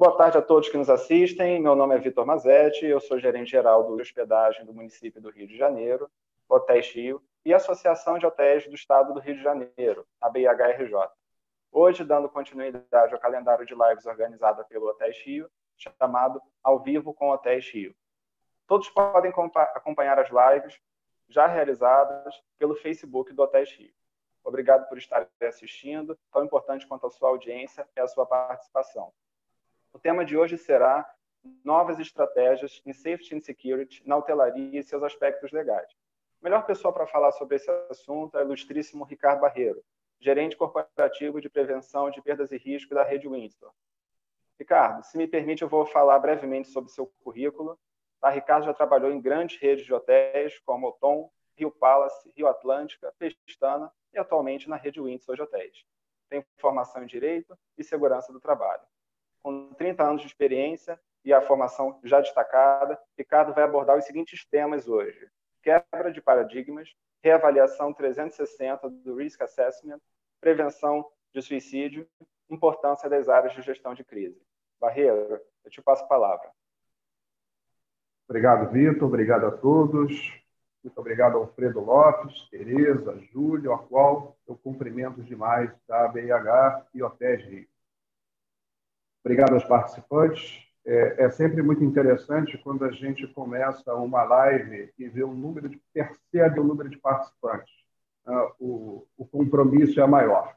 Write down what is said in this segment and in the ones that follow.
Boa tarde a todos que nos assistem. Meu nome é Vitor Mazetti, eu sou gerente geral do hospedagem do município do Rio de Janeiro, Hotéis Rio, e Associação de Hotéis do Estado do Rio de Janeiro, a BIHRJ. Hoje, dando continuidade ao calendário de lives organizada pelo Hotéis Rio, chamado Ao Vivo com Hotéis Rio. Todos podem acompanhar as lives já realizadas pelo Facebook do Hotéis Rio. Obrigado por estarem assistindo. Tão importante quanto a sua audiência é a sua participação. O tema de hoje será novas estratégias em safety and security na hotelaria e seus aspectos legais. A melhor pessoa para falar sobre esse assunto é o ilustríssimo Ricardo Barreiro, gerente corporativo de prevenção de perdas e riscos da rede Windsor. Ricardo, se me permite, eu vou falar brevemente sobre seu currículo. Tá? Ricardo já trabalhou em grandes redes de hotéis como o Tom, Rio Palace, Rio Atlântica, Pestana e atualmente na rede Windsor de hotéis. Tem formação em Direito e Segurança do Trabalho com 30 anos de experiência e a formação já destacada, Ricardo vai abordar os seguintes temas hoje: quebra de paradigmas, reavaliação 360 do risk assessment, prevenção de suicídio, importância das áreas de gestão de crise. Barreiro, eu te passo a palavra. Obrigado, Vitor. Obrigado a todos. Muito obrigado, Alfredo Lopes, Tereza, Júlio, a qual eu cumprimento demais da BIH e Hotéis Rio. Obrigado aos participantes. É, é, sempre muito interessante quando a gente começa uma live e vê o número de percebe o número de participantes. Uh, o, o, compromisso é maior.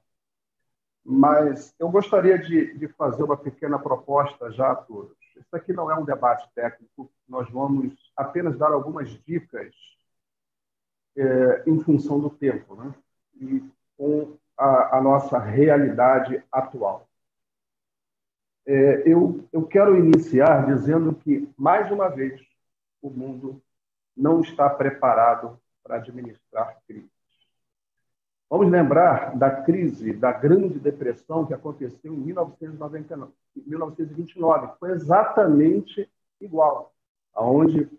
Mas eu gostaria de, de, fazer uma pequena proposta já a todos. Isso aqui não é um debate técnico. Nós vamos apenas dar algumas dicas é, em função do tempo, né? E com a, a nossa realidade atual. É, eu, eu quero iniciar dizendo que, mais uma vez, o mundo não está preparado para administrar crises. Vamos lembrar da crise da Grande Depressão que aconteceu em 1999, 1929. Foi exatamente igual, aonde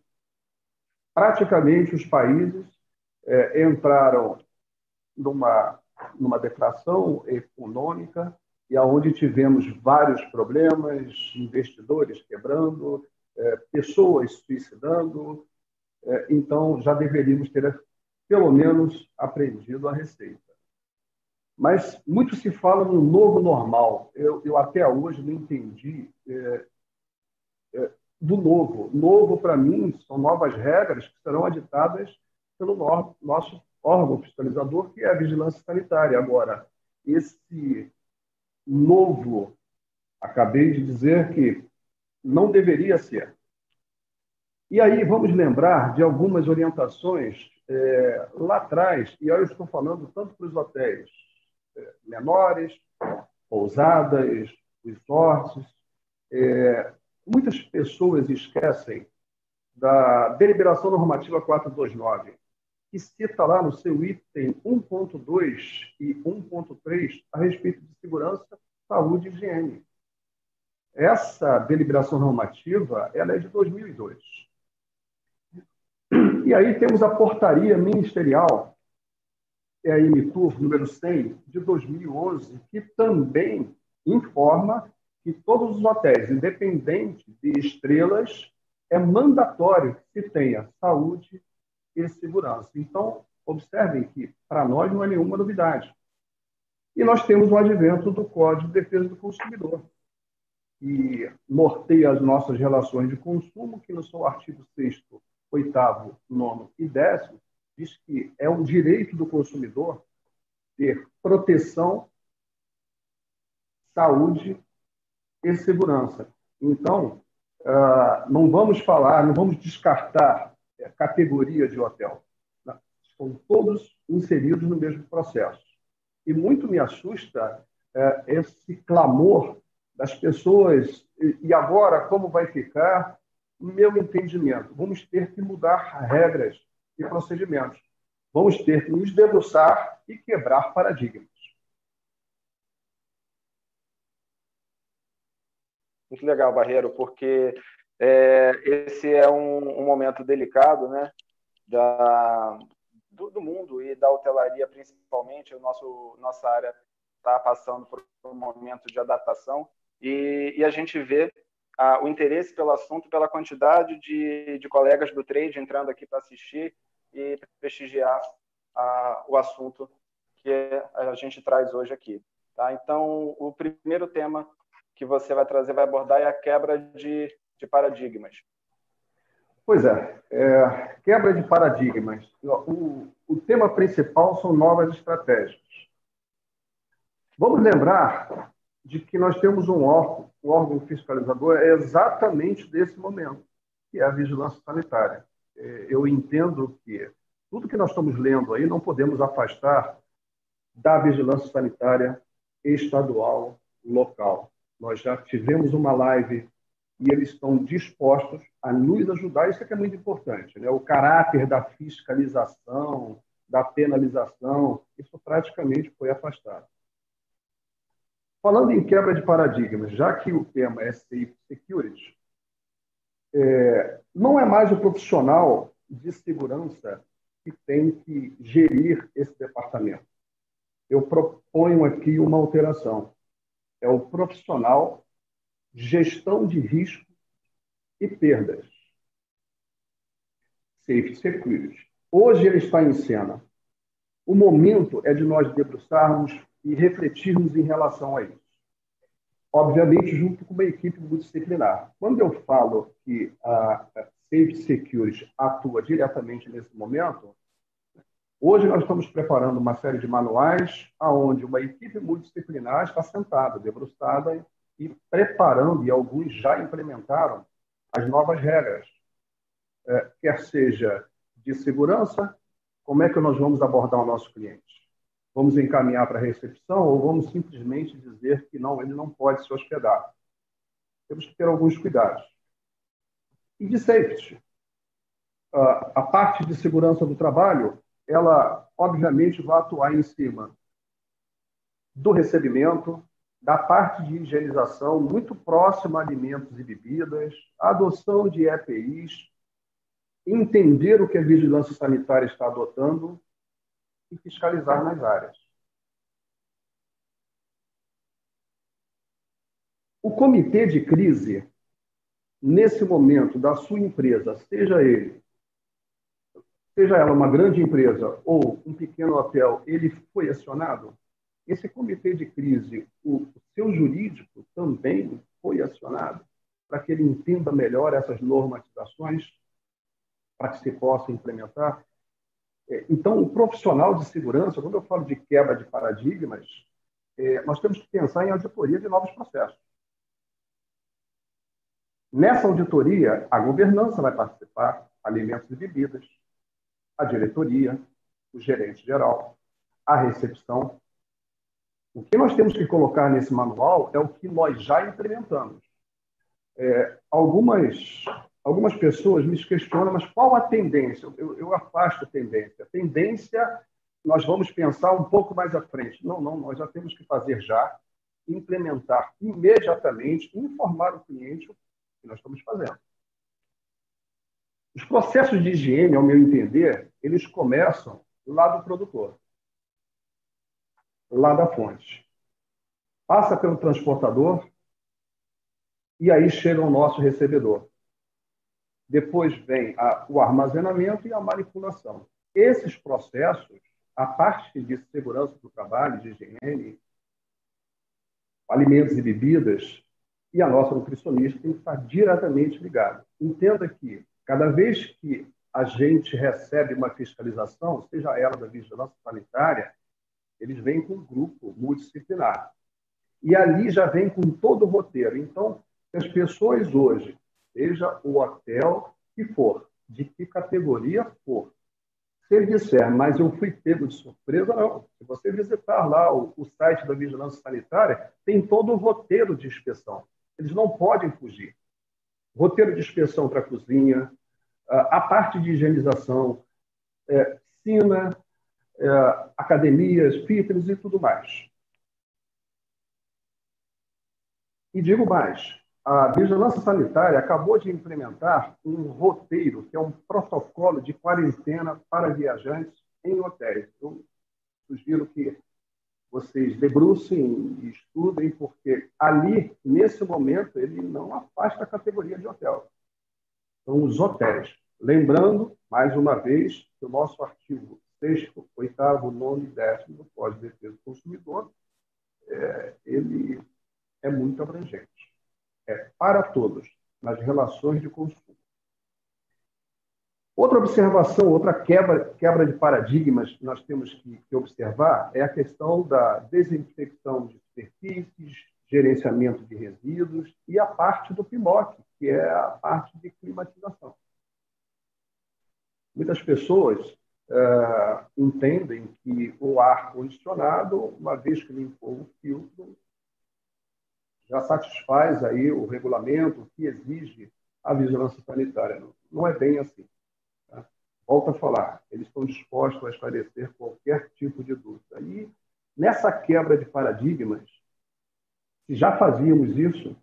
praticamente os países é, entraram numa, numa deflação econômica e aonde tivemos vários problemas, investidores quebrando, é, pessoas suicidando. É, então, já deveríamos ter, pelo menos, aprendido a receita. Mas muito se fala no novo normal. Eu, eu até hoje não entendi é, é, do novo. Novo, para mim, são novas regras que serão aditadas pelo no, nosso órgão fiscalizador, que é a vigilância sanitária. Agora, esse novo. Acabei de dizer que não deveria ser. E aí vamos lembrar de algumas orientações é, lá atrás, e aí eu estou falando tanto para os hotéis é, menores, pousadas, resorts. É, muitas pessoas esquecem da deliberação normativa 429, que cita lá no seu item 1.2 e 1.3 a respeito de segurança, saúde e higiene. Essa deliberação normativa ela é de 2002. E aí temos a portaria ministerial, é a IMITUR número 100, de 2011, que também informa que todos os hotéis, independente de estrelas, é mandatório que tenha saúde e segurança. Então, observem que, para nós, não é nenhuma novidade. E nós temos o advento do Código de Defesa do Consumidor, que norteia as nossas relações de consumo, que no seu artigo 6 oitavo, nono e décimo, diz que é um direito do consumidor ter proteção, saúde e segurança. Então, ah, não vamos falar, não vamos descartar categoria de hotel. Estão todos inseridos no mesmo processo. E muito me assusta é, esse clamor das pessoas. E, e agora, como vai ficar? Meu entendimento, vamos ter que mudar regras e procedimentos. Vamos ter que nos debruçar e quebrar paradigmas. Muito legal, Barreiro, porque é, esse é um, um, momento delicado, né, da, do, do, mundo e da hotelaria principalmente. O nosso nossa área está passando por um momento de adaptação e, e a gente vê o interesse pelo assunto pela quantidade de, de colegas do trade entrando aqui para assistir e prestigiar o assunto que a gente traz hoje aqui. Tá? Então, o primeiro tema que você vai trazer, vai abordar, é a quebra de, de paradigmas. Pois é, é, quebra de paradigmas. O, o tema principal são novas estratégias. Vamos lembrar de que nós temos um órgão, o órgão fiscalizador é exatamente desse momento, que é a vigilância sanitária. É, eu entendo que tudo que nós estamos lendo aí não podemos afastar da vigilância sanitária estadual, local. Nós já tivemos uma live e eles estão dispostos a nos ajudar. Isso é que é muito importante. Né? O caráter da fiscalização, da penalização, isso praticamente foi afastado. Falando em quebra de paradigmas, já que o tema é Safe Security, é, não é mais o profissional de segurança que tem que gerir esse departamento. Eu proponho aqui uma alteração. É o profissional gestão de risco e perdas. Safety Security. Hoje ele está em cena. O momento é de nós debruçarmos e refletirmos em relação a isso. Obviamente, junto com uma equipe multidisciplinar. Quando eu falo que a Safety Security atua diretamente nesse momento, hoje nós estamos preparando uma série de manuais aonde uma equipe multidisciplinar está sentada, debruçada e preparando, e alguns já implementaram, as novas regras, é, quer seja de segurança, como é que nós vamos abordar o nosso cliente? Vamos encaminhar para a recepção ou vamos simplesmente dizer que não, ele não pode se hospedar? Temos que ter alguns cuidados. E de safety. A parte de segurança do trabalho, ela obviamente vai atuar em cima do recebimento, da parte de higienização muito próxima a alimentos e bebidas, adoção de EPIs, entender o que a vigilância sanitária está adotando e fiscalizar nas áreas. O comitê de crise, nesse momento da sua empresa, seja ele, seja ela uma grande empresa ou um pequeno hotel, ele foi acionado? Esse comitê de crise, o seu jurídico também foi acionado para que ele entenda melhor essas normatizações, para que se possa implementar. É, então, o profissional de segurança, quando eu falo de quebra de paradigmas, é, nós temos que pensar em auditoria de novos processos. Nessa auditoria, a governança vai participar, alimentos e bebidas, a diretoria, o gerente geral, a recepção, o que nós temos que colocar nesse manual é o que nós já implementamos. É, algumas, algumas pessoas me questionam, mas qual a tendência? Eu, eu afasto a tendência. A tendência, nós vamos pensar um pouco mais à frente. Não, não, nós já temos que fazer já, implementar imediatamente, informar o cliente o que nós estamos fazendo. Os processos de higiene, ao meu entender, eles começam lá do produtor lá da fonte. Passa pelo transportador e aí chega ao nosso recebedor. Depois vem a, o armazenamento e a manipulação. Esses processos, a parte de segurança do trabalho, de higiene, alimentos e bebidas, e a nossa nutricionista tem que estar diretamente ligada. Entenda que, cada vez que a gente recebe uma fiscalização, seja ela da vigilância sanitária, eles vêm com um grupo multidisciplinar. E ali já vem com todo o roteiro. Então, as pessoas hoje, seja o hotel que for, de que categoria for, se ele disser, mas eu fui pego de surpresa, não. Se você visitar lá o, o site da Vigilância Sanitária, tem todo o roteiro de inspeção. Eles não podem fugir. Roteiro de inspeção para a cozinha, a parte de higienização, é, piscina, academias, fitness e tudo mais. E digo mais, a Vigilância Sanitária acabou de implementar um roteiro, que é um protocolo de quarentena para viajantes em hotéis. Eu sugiro que vocês debrucem e estudem, porque ali, nesse momento, ele não afasta a categoria de hotel. São os hotéis. Lembrando, mais uma vez, que o nosso artigo 6, 8, 9 e 10 do Código de Defesa do Consumidor, é, ele é muito abrangente. É para todos, nas relações de consumo. Outra observação, outra quebra, quebra de paradigmas que nós temos que, que observar é a questão da desinfecção de superfícies, gerenciamento de resíduos e a parte do PIMOC, que é a parte de climatização. Muitas pessoas é, entendem que o ar condicionado, uma vez que limpou o filtro, já satisfaz aí o regulamento que exige a vigilância sanitária. Não é bem assim. Volto a falar, eles estão dispostos a esclarecer qualquer tipo de dúvida. E nessa quebra de paradigmas, se já fazíamos isso,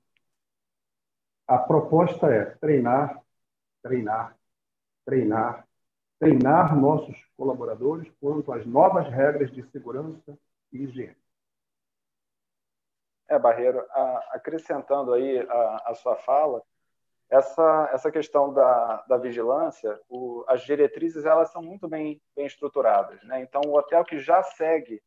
a proposta é treinar, treinar, treinar, treinar nossos colaboradores quanto às novas regras de segurança e higiene. É, Barreiro, acrescentando aí a, a sua fala, essa, essa questão da, da vigilância, o, as diretrizes elas são muito bem, bem estruturadas. Né? Então, o hotel que já segue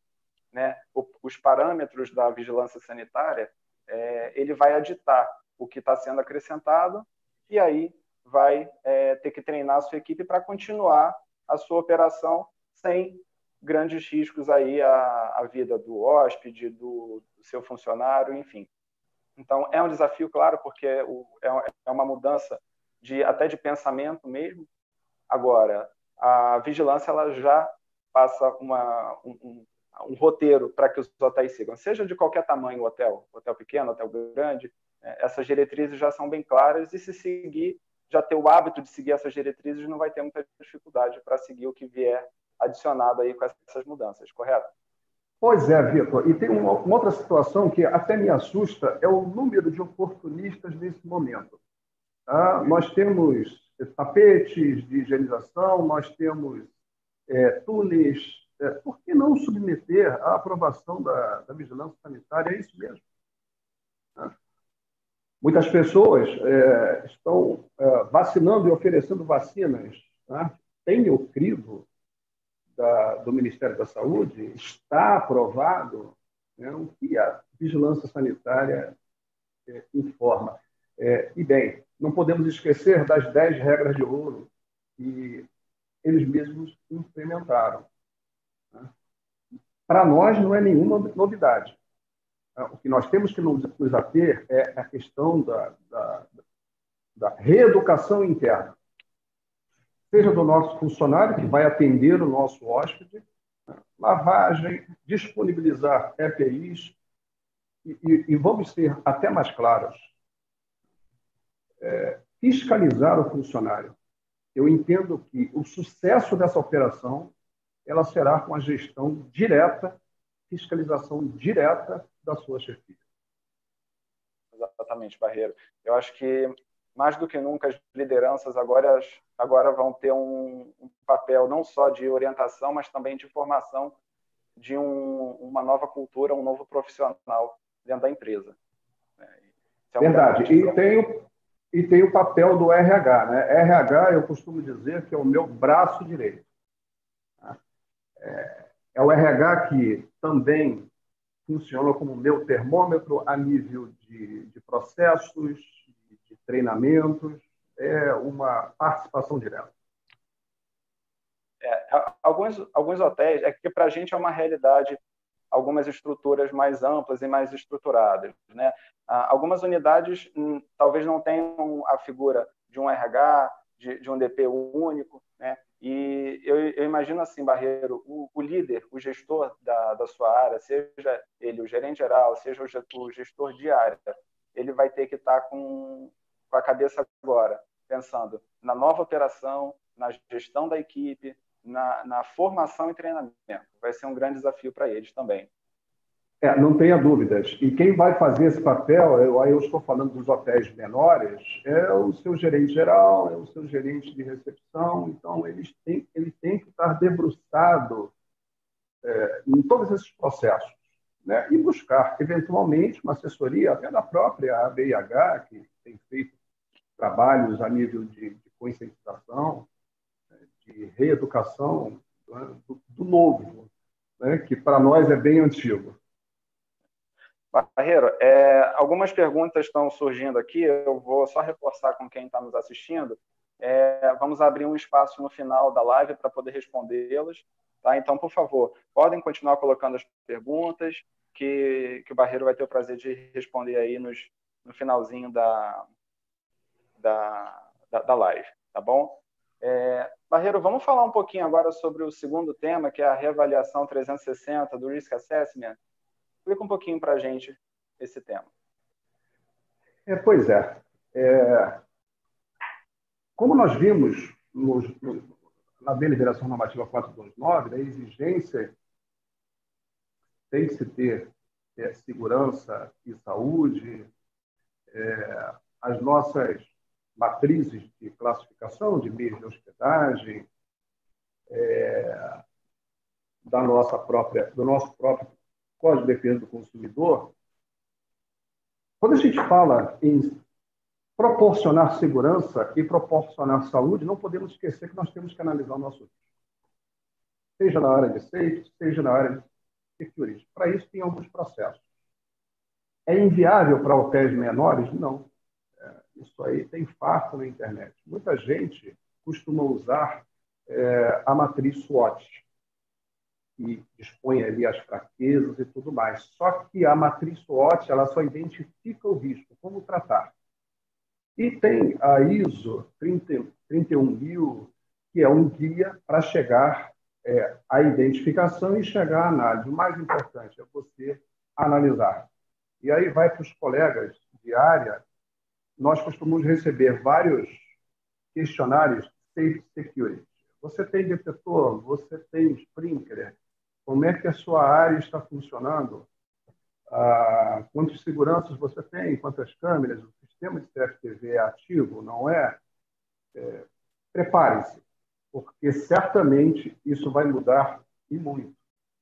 né, o, os parâmetros da vigilância sanitária, é, ele vai aditar o que está sendo acrescentado e aí vai é, ter que treinar a sua equipe para continuar a sua operação sem grandes riscos aí à, à vida do hóspede, do, do seu funcionário, enfim. Então, é um desafio, claro, porque é, é uma mudança de até de pensamento mesmo. Agora, a vigilância ela já passa uma, um, um roteiro para que os hotéis sigam, seja de qualquer tamanho o hotel, hotel pequeno, hotel grande, né? essas diretrizes já são bem claras e se seguir, já ter o hábito de seguir essas diretrizes, não vai ter muita dificuldade para seguir o que vier adicionado aí com essas mudanças, correto? Pois é, Vitor. E tem uma, uma, outra situação que até me assusta, é o número de oportunistas nesse momento. Tá? Nós temos tapetes de higienização, nós temos é, túneis. É, por que não submeter à aprovação da, da vigilância sanitária? É isso mesmo. Tá? Muitas pessoas é, estão é, vacinando e oferecendo vacinas. Tá? Tem o crivo da, do Ministério da Saúde, está aprovado né, o que a vigilância sanitária é, informa. É, e bem, não podemos esquecer das 10 regras de ouro que eles mesmos implementaram. Né? Para nós não é nenhuma novidade. O que nós temos que nos ater é a questão da, da, da reeducação interna seja do nosso funcionário, que vai atender o nosso hóspede, lavagem, disponibilizar EPIs, e, e, e vamos ser até mais claros, é, fiscalizar o funcionário. Eu entendo que o sucesso dessa operação ela será com a gestão direta, fiscalização direta da sua chefia. Exatamente, Barreiro. Eu acho que mais do que nunca as lideranças agora, agora vão ter um, um papel não só de orientação, mas também de formação de um, uma nova cultura, um novo profissional dentro da empresa. É um Verdade. E tem, o, e tem o papel do RH. Né? RH, eu costumo dizer que é o meu braço direito. É, é o RH que também funciona como meu termômetro a nível de, de processos, treinamentos, é uma participação direta. É, alguns, alguns hotéis, é que para a gente é uma realidade algumas estruturas mais amplas e mais estruturadas. Né? Ah, algumas unidades hum, talvez não tenham a figura de um RH, de, de um DP único, né? E eu, eu, imagino assim, Barreiro, o, o líder, o gestor da, da, sua área, seja ele o gerente geral, seja o gestor de área, ele vai ter que estar com com a cabeça agora, pensando na nova operação, na gestão da equipe, na, na formação e treinamento. Vai ser um grande desafio para eles também. É, não tenha dúvidas. E quem vai fazer esse papel, eu, aí eu estou falando dos hotéis menores, é o seu gerente geral, é o seu gerente de recepção. Então, eles têm, eles têm que estar debruçados é, em todos esses processos. né? e buscar, eventualmente, uma assessoria até da própria ABIH, que tem feito trabalhos a nível de, de conscientização, de reeducação né? do, do, novo, né? que para nós é bem antigo. Barreiro, é, algumas perguntas estão surgindo aqui, eu vou só reforçar com quem está nos assistindo. É, vamos abrir um espaço no final da live para poder respondê-las. Tá? Então, por favor, podem continuar colocando as perguntas, que, que o Barreiro vai ter o prazer de responder aí nos, no finalzinho da, da, da, da live, tá bom? É, Barreiro, vamos falar um pouquinho agora sobre o segundo tema, que é a reavaliação 360 do Risk Assessment. Explica um pouquinho para a gente esse tema. É, pois é. é. Como nós vimos nos, na deliberação normativa 429, da exigência tem que se ter é, segurança e saúde, é, as nossas matrizes de classificação de meios de hospedagem, é, da nossa própria, do nosso próprio Código de Defesa do Consumidor, quando a gente fala em proporcionar segurança e proporcionar saúde, não podemos esquecer que nós temos que analisar o nosso risco. Seja na área de safety, seja na área de security. Para isso, tem alguns processos. É inviável para hotéis menores? Não. É, isso aí tem fato na internet. Muita gente costuma usar é, a matriz SWOT, que dispõe ali as fraquezas e tudo mais. Só que a matriz SWOT ela só identifica o risco, como tratar. E tem a ISO 30, 31000, que é um guia para chegar é, à identificação e chegar à análise. O mais importante é você analisar. E aí vai para os colegas de área. Nós costumamos receber vários questionários Safety Security. Você tem detetor, você tem sprinkler, como é que a sua área está funcionando? Ah, quantos seguranças você tem, quantas câmeras, o sistema de CFTV é ativo, não é? é Prepare-se, porque certamente isso vai mudar e muito.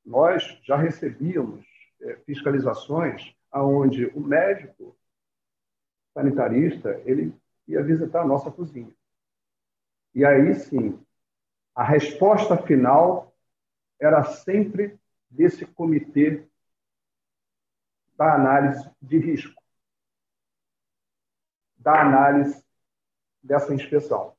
Nós já recebíamos é, fiscalizações aonde o médico sanitarista ele ia visitar a nossa cozinha. E aí sim, a resposta final era sempre desse comitê da análise de risco, da análise dessa inspeção.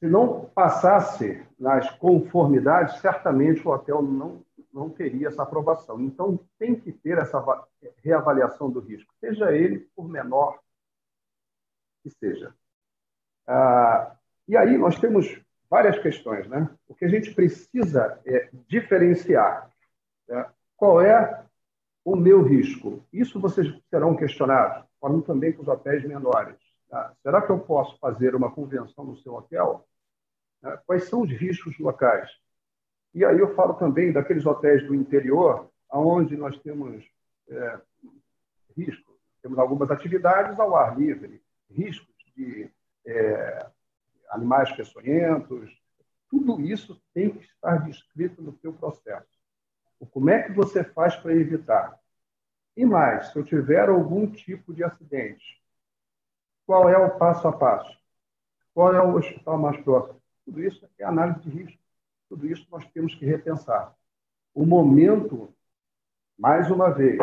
Se não passasse nas conformidades, certamente o hotel não, não teria essa aprovação. Então, tem que ter essa reavaliação do risco, seja ele por menor que seja. Ah, e aí nós temos várias questões. Né? O que a gente precisa é diferenciar né? Qual é o meu risco? Isso vocês serão questionados, falando também com os hotéis menores. Tá? Será que eu posso fazer uma convenção no seu hotel? Tá? Quais são os riscos locais? E aí eu falo também daqueles hotéis do interior, onde nós temos é, risco, temos algumas atividades ao ar livre, riscos de é, animais peçonhentos, tudo isso tem que estar descrito no seu processo. Como é que você faz para evitar? E mais, se eu tiver algum tipo de acidente, qual é o passo a passo? Qual é o hospital mais próximo? Tudo isso é análise de risco. Tudo isso nós temos que repensar. O momento, mais uma vez,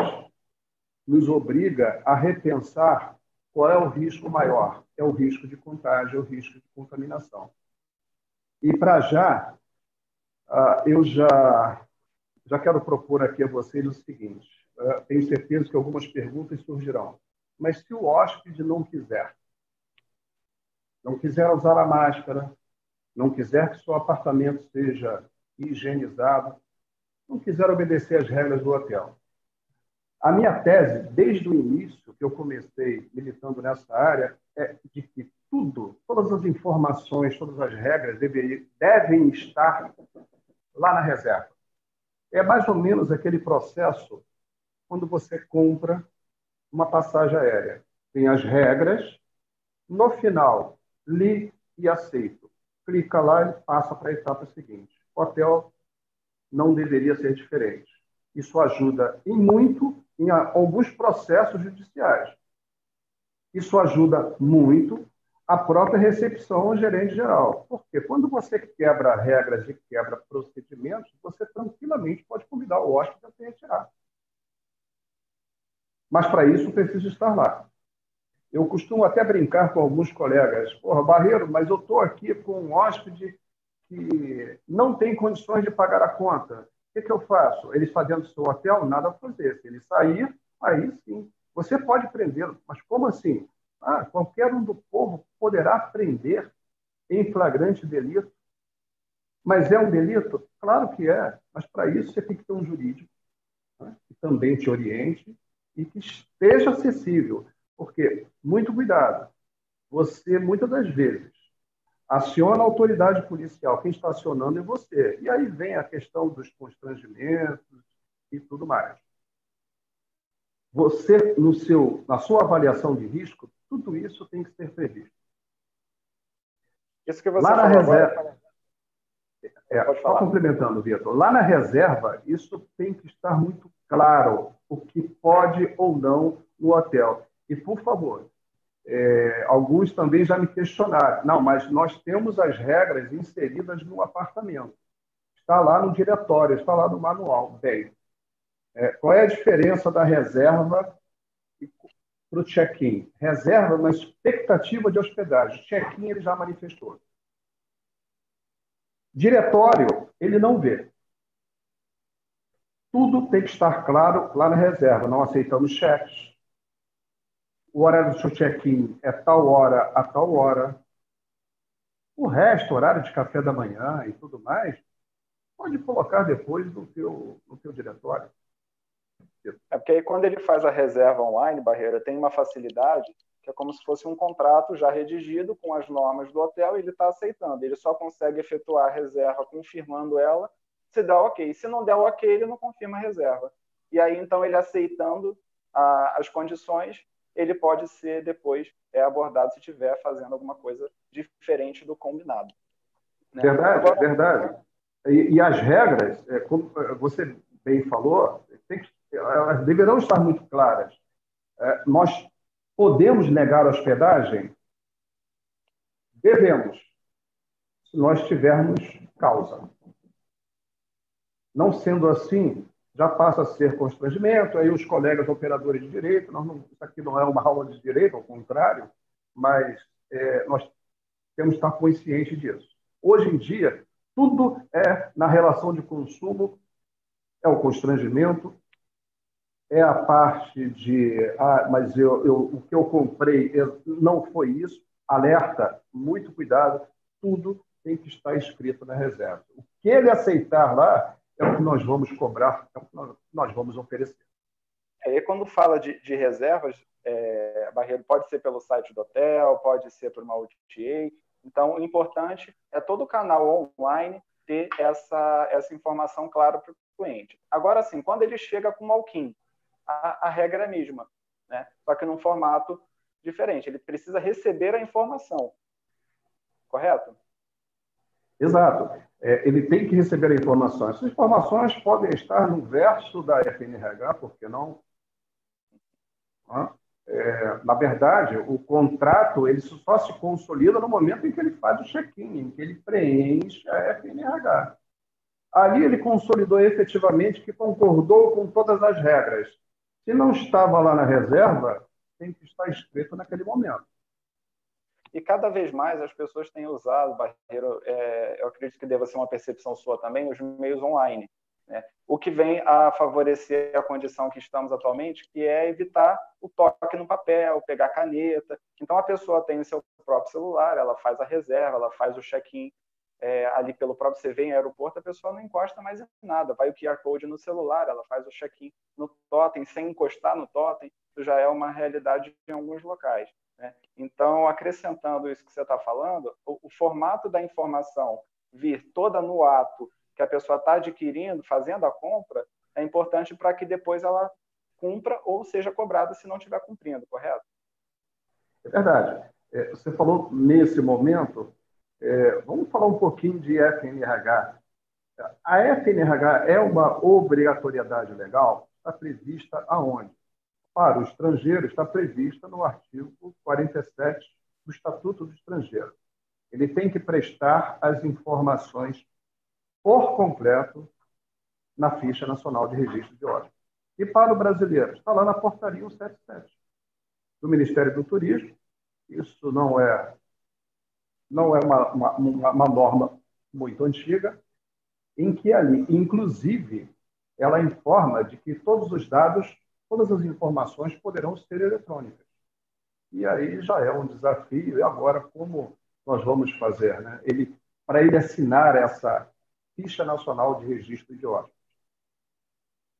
nos obriga a repensar qual é o risco maior. É o risco de contágio, é o risco de contaminação. E para já, ah, eu já já quero propor aqui a vocês o seguinte: uh, tenho certeza que algumas perguntas surgirão. Mas se o hóspede não quiser, não quiser usar a máscara, não quiser que seu apartamento seja higienizado, não quiser obedecer às regras do hotel. A minha tese, desde o início que eu comecei militando nessa área, é de que tudo, todas as informações, todas as regras devem, devem estar lá na reserva. É mais ou menos aquele processo quando você compra uma passagem aérea. Tem as regras, no final, li e aceito. Clica lá e passa para a etapa seguinte. O hotel não deveria ser diferente. Isso ajuda em muito em alguns processos judiciais. Isso ajuda muito a própria recepção ao gerente geral. Porque quando você quebra regras e quebra procedimentos, você tranquilamente pode convidar o hóspede a se retirar. Mas para isso precisa estar lá. Eu costumo até brincar com alguns colegas. Porra, Barreiro, mas eu estou aqui com um hóspede que não tem condições de pagar a conta. Que, que eu faço? Ele está dentro do seu hotel? Nada a fazer. Se ele sair, aí sim. Você pode prendê-lo. Mas como assim? Ah, qualquer um do povo poderá prender em flagrante delito. Mas é um delito? Claro que é. Mas para isso você tem que ter um jurídico né? que também te oriente e que esteja acessível. Porque, muito cuidado, você, muitas das vezes, aciona a autoridade policial, quem está acionando é você. E aí vem a questão dos constrangimentos e tudo mais. Você, no seu, na sua avaliação de risco, tudo isso tem que ser previsto. Isso que você lá na reserva. É, só complementando, Vitor. Lá na reserva, isso tem que estar muito claro o que pode ou não no hotel. E, por favor, é, alguns também já me questionaram. Não, mas nós temos as regras inseridas no apartamento. Está lá no diretório, está lá no manual. Bem, é, qual é a diferença da reserva para o check-in? Reserva uma expectativa de hospedagem. Check-in ele já manifestou. Diretório, ele não vê. Tudo tem que estar claro lá na reserva. Não aceitamos cheques o horário do seu check-in é tal hora a tal hora. O resto, horário de café da manhã e tudo mais, pode colocar depois no teu, no teu diretório. É porque aí quando ele faz a reserva online, Barreira, tem uma facilidade que é como se fosse um contrato já redigido com as normas do hotel e ele está aceitando. Ele só consegue efetuar a reserva confirmando ela se dá ok. Se não der ok, ele não confirma a reserva. E aí, então, ele aceitando a, as condições, ele pode ser depois é, abordado se estiver fazendo alguma coisa diferente do combinado. Né? Verdade, Agora, verdade. E, e, as regras, é, como você bem falou, que, elas deverão estar muito claras. É, nós podemos negar a hospedagem? Devemos, se nós tivermos causa. Não sendo assim, já passa a ser constrangimento, aí os colegas operadores de direito, nós não, isso aqui não é uma aula de direito, ao contrário, mas é, nós temos que estar conscientes disso. Hoje em dia, tudo é na relação de consumo, é o constrangimento, é a parte de, ah, mas eu, eu, o que eu comprei não foi isso, alerta, muito cuidado, tudo tem que estar escrito na reserva. O que ele aceitar lá é o que nós vamos cobrar, é o que nós vamos oferecer. Aí, quando fala de, de reservas, é, Barreiro pode ser pelo site do hotel, pode ser por uma OTA. Então, o importante é todo o canal online ter essa, essa informação clara para o cliente. Agora, sim, quando ele chega com o Alquim, a, a regra é a mesma, né? só que num formato diferente. Ele precisa receber a informação. Correto? Exato. É, ele tem que receber informações. Essas informações podem estar no verso da FNRH, por que não? É, na verdade, o contrato ele só se consolida no momento em que ele faz o check-in, em que ele preenche a FNRH. Ali ele consolidou efetivamente que concordou com todas as regras. Se não estava lá na reserva, tem que estar escrito naquele momento. E cada vez mais as pessoas têm usado, Barreiro, é, eu acredito que deva ser uma percepção sua também, os meios online. Né? O que vem a favorecer a condição que estamos atualmente, que é evitar o toque no papel, pegar caneta. Então a pessoa tem o seu próprio celular, ela faz a reserva, ela faz o check-in é, ali pelo próprio CV em aeroporto, a pessoa não encosta mais em nada. Vai o QR Code no celular, ela faz o check-in no totem, sem encostar no totem. Isso já é uma realidade em alguns locais. Né? Então, acrescentando isso que você está falando, o, o, formato da informação vir toda no ato que a pessoa está adquirindo, fazendo a compra, é importante para que depois ela cumpra ou seja cobrada se não estiver cumprindo, correto? É verdade. É, você falou nesse momento, é, vamos falar um pouquinho de FNRH. A FNRH é uma obrigatoriedade legal? Está prevista aonde? Para o estrangeiro, está prevista no artigo 47 do Estatuto do Estrangeiro. Ele tem que prestar as informações por completo na ficha nacional de registro de hóspedes. E para o brasileiro, está lá na portaria 177 do Ministério do Turismo. Isso não é não é uma, uma, uma norma muito antiga, em que ali, inclusive, ela informa de que todos os dados, todas as informações poderão ser eletrônicas. E aí já é um desafio. E agora, como nós vamos fazer? Né? Ele, para ele assinar essa ficha nacional de registro de hóspedes.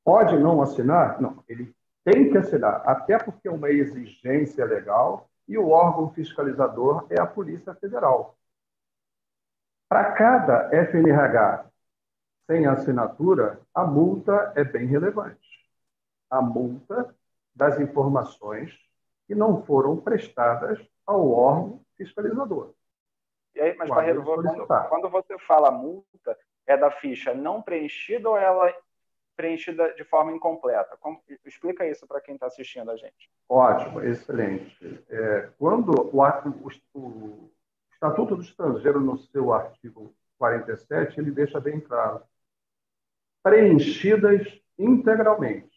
Pode não assinar? Não, ele tem que assinar, até porque é uma exigência legal e o órgão fiscalizador é a Polícia Federal. Para cada FNRH sem assinatura, a multa é bem relevante. A multa das informações que não foram prestadas ao órgão fiscalizador. E aí, mas, Barreiro, quando, quando, você fala multa, é da ficha não preenchida ou ela preenchida de forma incompleta? Como, explica isso para quem está assistindo a gente. Ótimo, excelente. É, quando o, o, o Estatuto do Estrangeiro, no seu artigo 47, ele deixa bem claro preenchidas integralmente.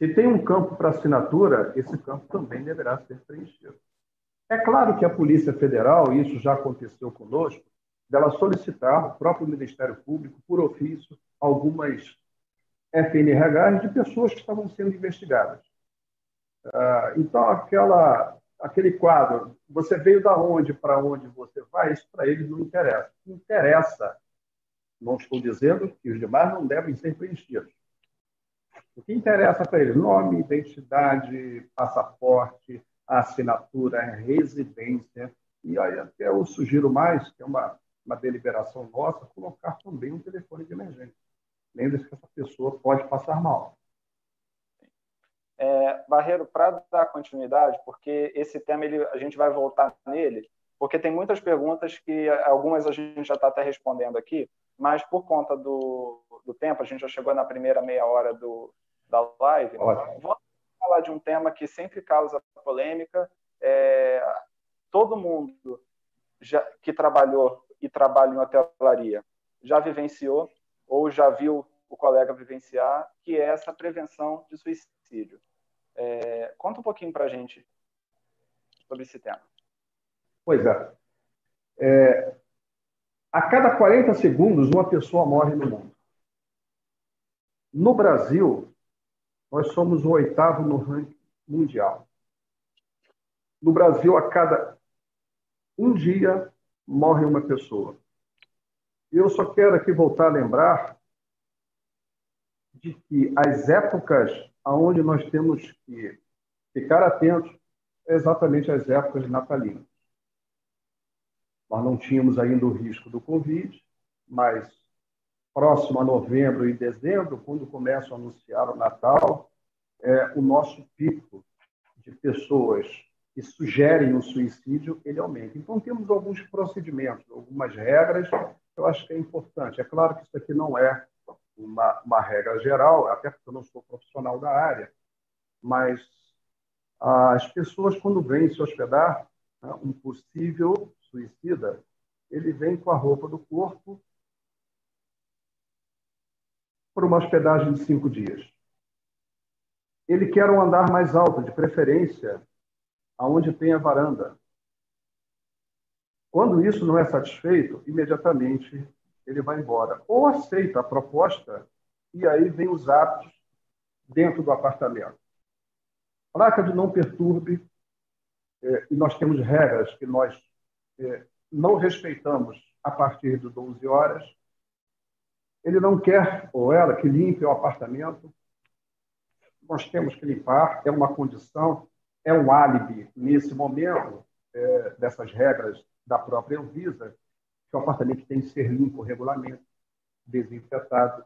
Se tem um campo para assinatura, esse campo também deverá ser preenchido. É claro que a Polícia Federal, e isso já aconteceu conosco, dela solicitar o próprio Ministério Público, por ofício, algumas FNRHs de pessoas que estavam sendo investigadas. Ah, então, aquela, aquele quadro, você veio da onde, para onde você vai, isso para eles não interessa. Interessa não estou dizendo que os demais não devem ser preenchidos. O que interessa para ele? Nome, identidade, passaporte, assinatura, residência. E aí até eu sugiro mais, que é uma, uma deliberação nossa, colocar também um telefone de emergência. Lembre-se que essa pessoa pode passar mal. É, Barreiro, para dar continuidade, porque esse tema ele, a gente vai voltar nele, porque tem muitas perguntas que algumas a gente já está até respondendo aqui, mas por conta do, do tempo, a gente já chegou na primeira meia hora do, da live, Ótimo. vamos falar de um tema que sempre causa polêmica. É, todo mundo já, que trabalhou e trabalha em hotelaria já vivenciou ou já viu o colega vivenciar, que é essa prevenção de suicídio. É, conta um pouquinho para a gente sobre esse tema. Pois é. é. A cada 40 segundos, uma pessoa morre no mundo. No Brasil, nós somos o oitavo no ranking mundial. No Brasil, a cada um dia, morre uma pessoa. E eu só quero aqui voltar a lembrar de que as épocas aonde nós temos que ficar atentos é exatamente as épocas natalinas. Nós não tínhamos ainda o risco do Covid, mas próximo a novembro e dezembro, quando começam a anunciar o Natal, é, o nosso pico de pessoas que sugerem o suicídio, ele aumenta. Então, temos alguns procedimentos, algumas regras que eu acho que é importante. É claro que isso aqui não é uma, uma regra geral, até porque eu não sou profissional da área, mas as pessoas, quando vêm se hospedar, né, um possível suicida, ele vem com a roupa do corpo por uma hospedagem de cinco dias. Ele quer um andar mais alto, de preferência, aonde tem a varanda. Quando isso não é satisfeito, imediatamente ele vai embora. Ou aceita a proposta e aí vem os atos dentro do apartamento. Placa de não perturbe, é, e nós temos regras que nós é, não respeitamos a partir de 12 horas. Ele não quer, ou ela, que limpe o apartamento. Nós temos que limpar, é uma condição, é um álibi nesse momento é, dessas regras da própria Anvisa, que o apartamento tem que ser limpo regularmente, desinfetado.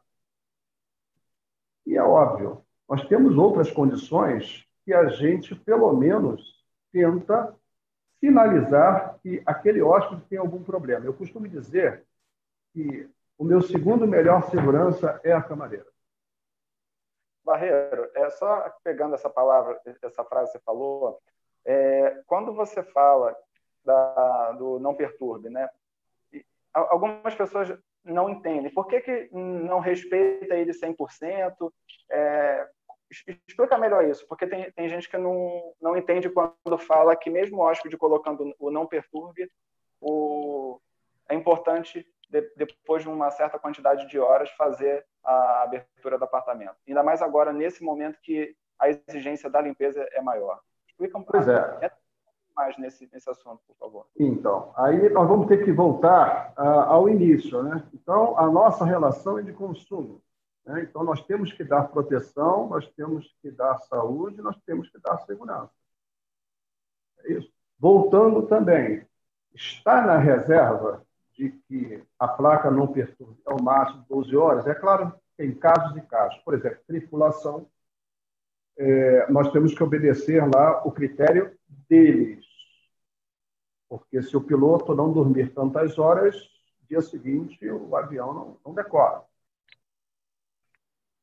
E é óbvio, nós temos outras condições que a gente, pelo menos, tenta sinalizar que aquele hóspede tem algum problema. Eu costumo dizer que o meu segundo melhor segurança é a camareira. Barreiro, é só pegando essa palavra, essa frase que você falou, é, quando você fala da, do não perturbe, né? Algumas pessoas não entendem. Por que, que não respeita ele 100%? É, explica melhor isso, porque tem, tem gente que não, não entende quando fala que mesmo o hóspede colocando o não perturbe, o, é importante, de, depois de uma certa quantidade de horas, fazer a abertura do apartamento. Ainda mais agora, nesse momento que a exigência da limpeza é maior. Explica um pouco é. mais nesse, nesse assunto, por favor. Então, aí nós vamos ter que voltar uh, ao início. Né? Então, a nossa relação é de consumo. Né? Então, nós temos que dar proteção, nós temos que dar saúde, nós temos que dar segurança. É isso. Voltando também, está na reserva de que a placa não perturbe ao máximo 12 horas? É claro, tem casos e casos. Por exemplo, tripulação, é, nós temos que obedecer lá o critério deles. Porque se o piloto não dormir tantas horas, dia seguinte o avião não, não decola.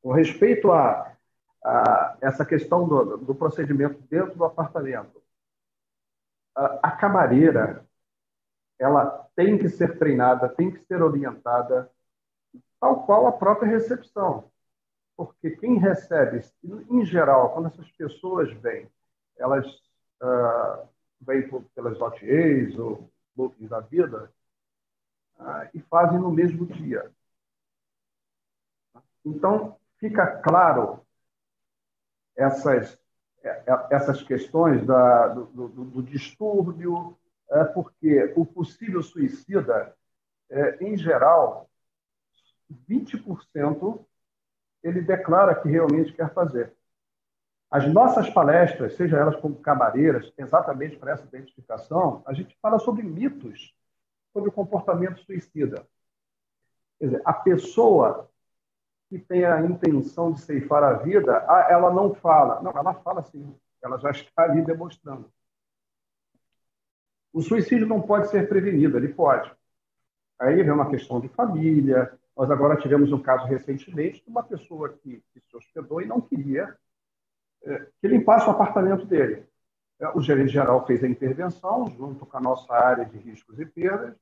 Com respeito a, a essa questão do, do, procedimento dentro do apartamento, a, a camareira ela tem que ser treinada, tem que ser orientada, tal qual a própria recepção. Porque quem recebe, em geral, quando essas pessoas vêm, elas uh, vêm pelas OTAs ou bookings da vida uh, e fazem no mesmo dia. Então, fica claro essas, é, essas questões da, do, do, do distúrbio, é porque o possível suicida, é, em geral, 20% ele declara que realmente quer fazer. As nossas palestras, seja elas como camareiras, exatamente para essa identificação, a gente fala sobre mitos sobre o comportamento suicida. Quer dizer, a pessoa que tem a intenção de ceifar a vida, ela não fala. Não, ela fala sim. Ela já está ali demonstrando. O suicídio não pode ser prevenido, ele pode. Aí vem uma questão de família. Nós agora tivemos um caso recentemente de uma pessoa que, que se hospedou e não queria é, que limpasse o apartamento dele. É, o gerente geral fez a intervenção junto com a nossa área de riscos e perdas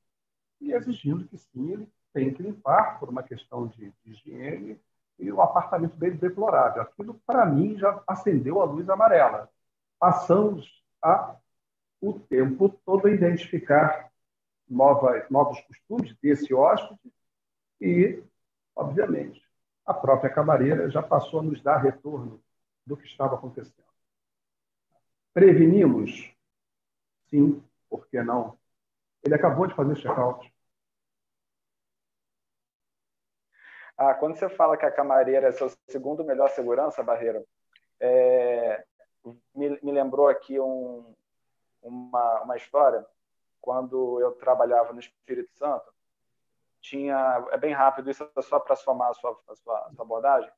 e exigindo que sim, ele tem que limpar por uma questão de, de higiene e o apartamento dele deplorável. Aquilo, para mim, já acendeu a luz amarela. Passamos a o tempo todo a identificar novas, novos costumes desse hóspede e, obviamente, a própria camareira já passou a nos dar retorno do que estava acontecendo. Prevenimos? Sim, por que não? Ele acabou de fazer check-out. Ah, quando você fala que a camareira é seu segundo melhor segurança, Barreira, é, me, me, lembrou aqui um, uma, uma história. Quando eu trabalhava no Espírito Santo, tinha, é bem rápido, isso é só para somar a sua, a sua, a sua abordagem,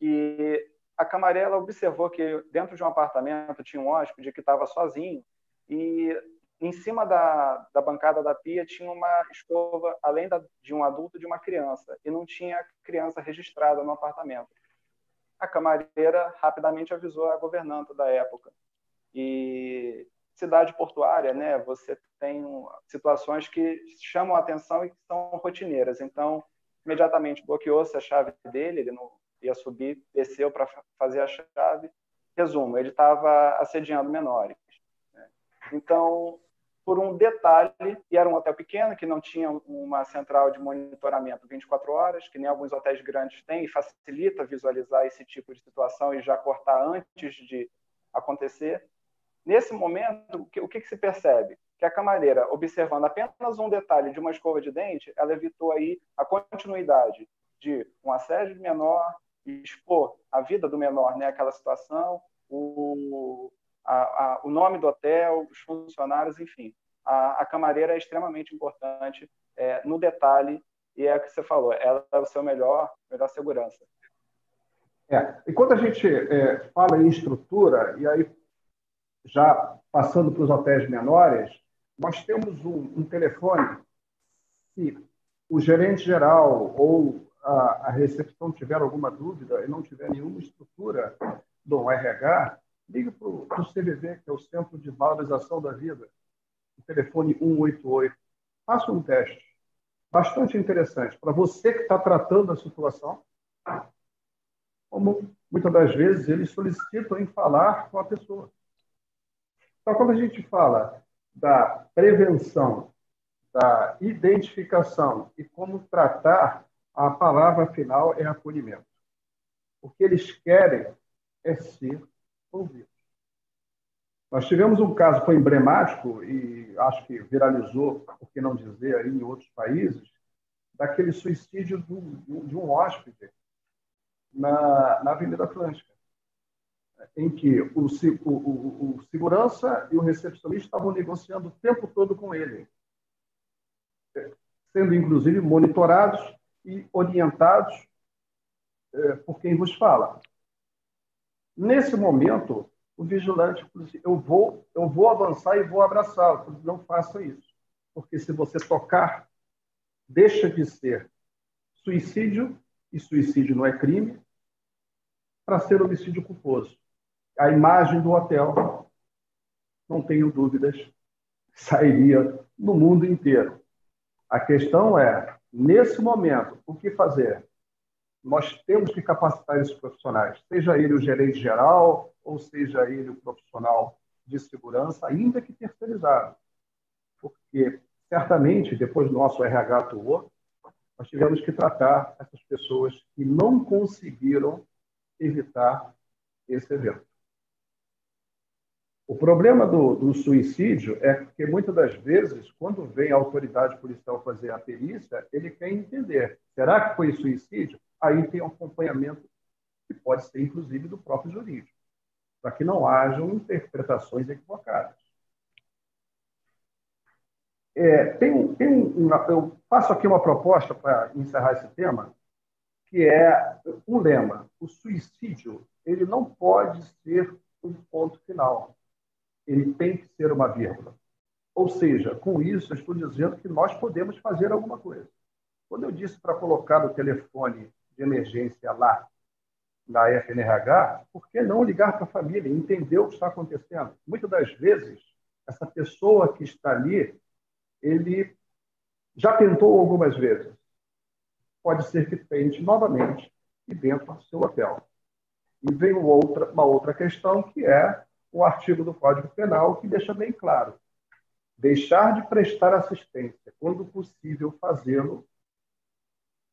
e a camarela observou que dentro de um apartamento tinha um hóspede que estava sozinho e em cima da, da bancada da pia tinha uma escova, além da, de um adulto, de uma criança, e não tinha criança registrada no apartamento. A camareira rapidamente avisou a governanta da época. E cidade portuária, né, você tem situações que chamam a atenção e que são rotineiras. Então, imediatamente bloqueou-se a chave dele, ele não ia subir, desceu para fazer a chave. Resumo, ele estava assediando menores. Né? Então, por um detalhe, e era um hotel pequeno, que não tinha uma central de monitoramento 24 horas, que nem alguns hotéis grandes têm, e facilita visualizar esse tipo de situação e já cortar antes de acontecer. Nesse momento, o que, que se percebe? Que a camareira, observando apenas um detalhe de uma escova de dente, ela evitou aí a continuidade de um assédio menor, expor a vida do menor, né, aquela situação, o, a, a, o nome do hotel, os funcionários, enfim. A, a camareira é extremamente importante é, no detalhe e é o que você falou, ela é o seu melhor, melhor segurança. É, e quando a gente é, fala em estrutura, e aí já passando para os hotéis menores, nós temos um, um telefone que o gerente geral ou a, a recepção tiver alguma dúvida e não tiver nenhuma estrutura do RH, ligue para o CVV, que é o Centro de Valorização da Vida, o telefone 188. Faça um teste. Bastante interessante. Para você que está tratando a situação, como muitas das vezes eles solicitam em falar com a pessoa. Então, quando a gente fala da prevenção, da identificação e como tratar, a palavra final é acolhimento. O que eles querem é ser ouvidos. Nós tivemos um caso, foi emblemático e acho que viralizou, por que não dizer, aí em outros países, daquele suicídio de um hóspede na, na Avenida Atlântica, em que o, o, o, segurança e o recepcionista estavam negociando o tempo todo com ele, sendo inclusive monitorados e orientados é, por quem vos fala. Nesse momento, o vigilante disse, eu vou, eu vou avançar e vou abraçá-lo. Não faça isso, porque se você tocar, deixa de ser suicídio e suicídio não é crime, para ser homicídio culposo. A imagem do hotel, não tenho dúvidas, sairia no mundo inteiro. A questão é, nesse momento, o que fazer? Nós temos que capacitar esses profissionais, seja ele o gerente geral ou seja ele o profissional de segurança, ainda que terceirizado. Porque, certamente, depois do nosso RH atuou, nós tivemos que tratar essas pessoas que não conseguiram evitar esse evento. O problema do, do, suicídio é que, muitas das vezes, quando vem a autoridade policial fazer a perícia, ele quer entender: será que foi suicídio? Aí tem um acompanhamento que pode ser, inclusive, do próprio jurídico, para que não hajam interpretações equivocadas. É, tem, tem uma, eu faço aqui uma proposta para encerrar esse tema, que é um lema: o suicídio ele não pode ser um ponto final, ele tem que ser uma vírgula. Ou seja, com isso eu estou dizendo que nós podemos fazer alguma coisa. Quando eu disse para colocar o telefone de emergência lá na FNRH, por que não ligar para a família e entender o que está acontecendo? Muitas das vezes, essa pessoa que está ali, ele já tentou algumas vezes. Pode ser que tente novamente e dentro do seu hotel. E vem outra, uma outra questão, que é o artigo do Código Penal, que deixa bem claro: deixar de prestar assistência, quando possível fazê-lo,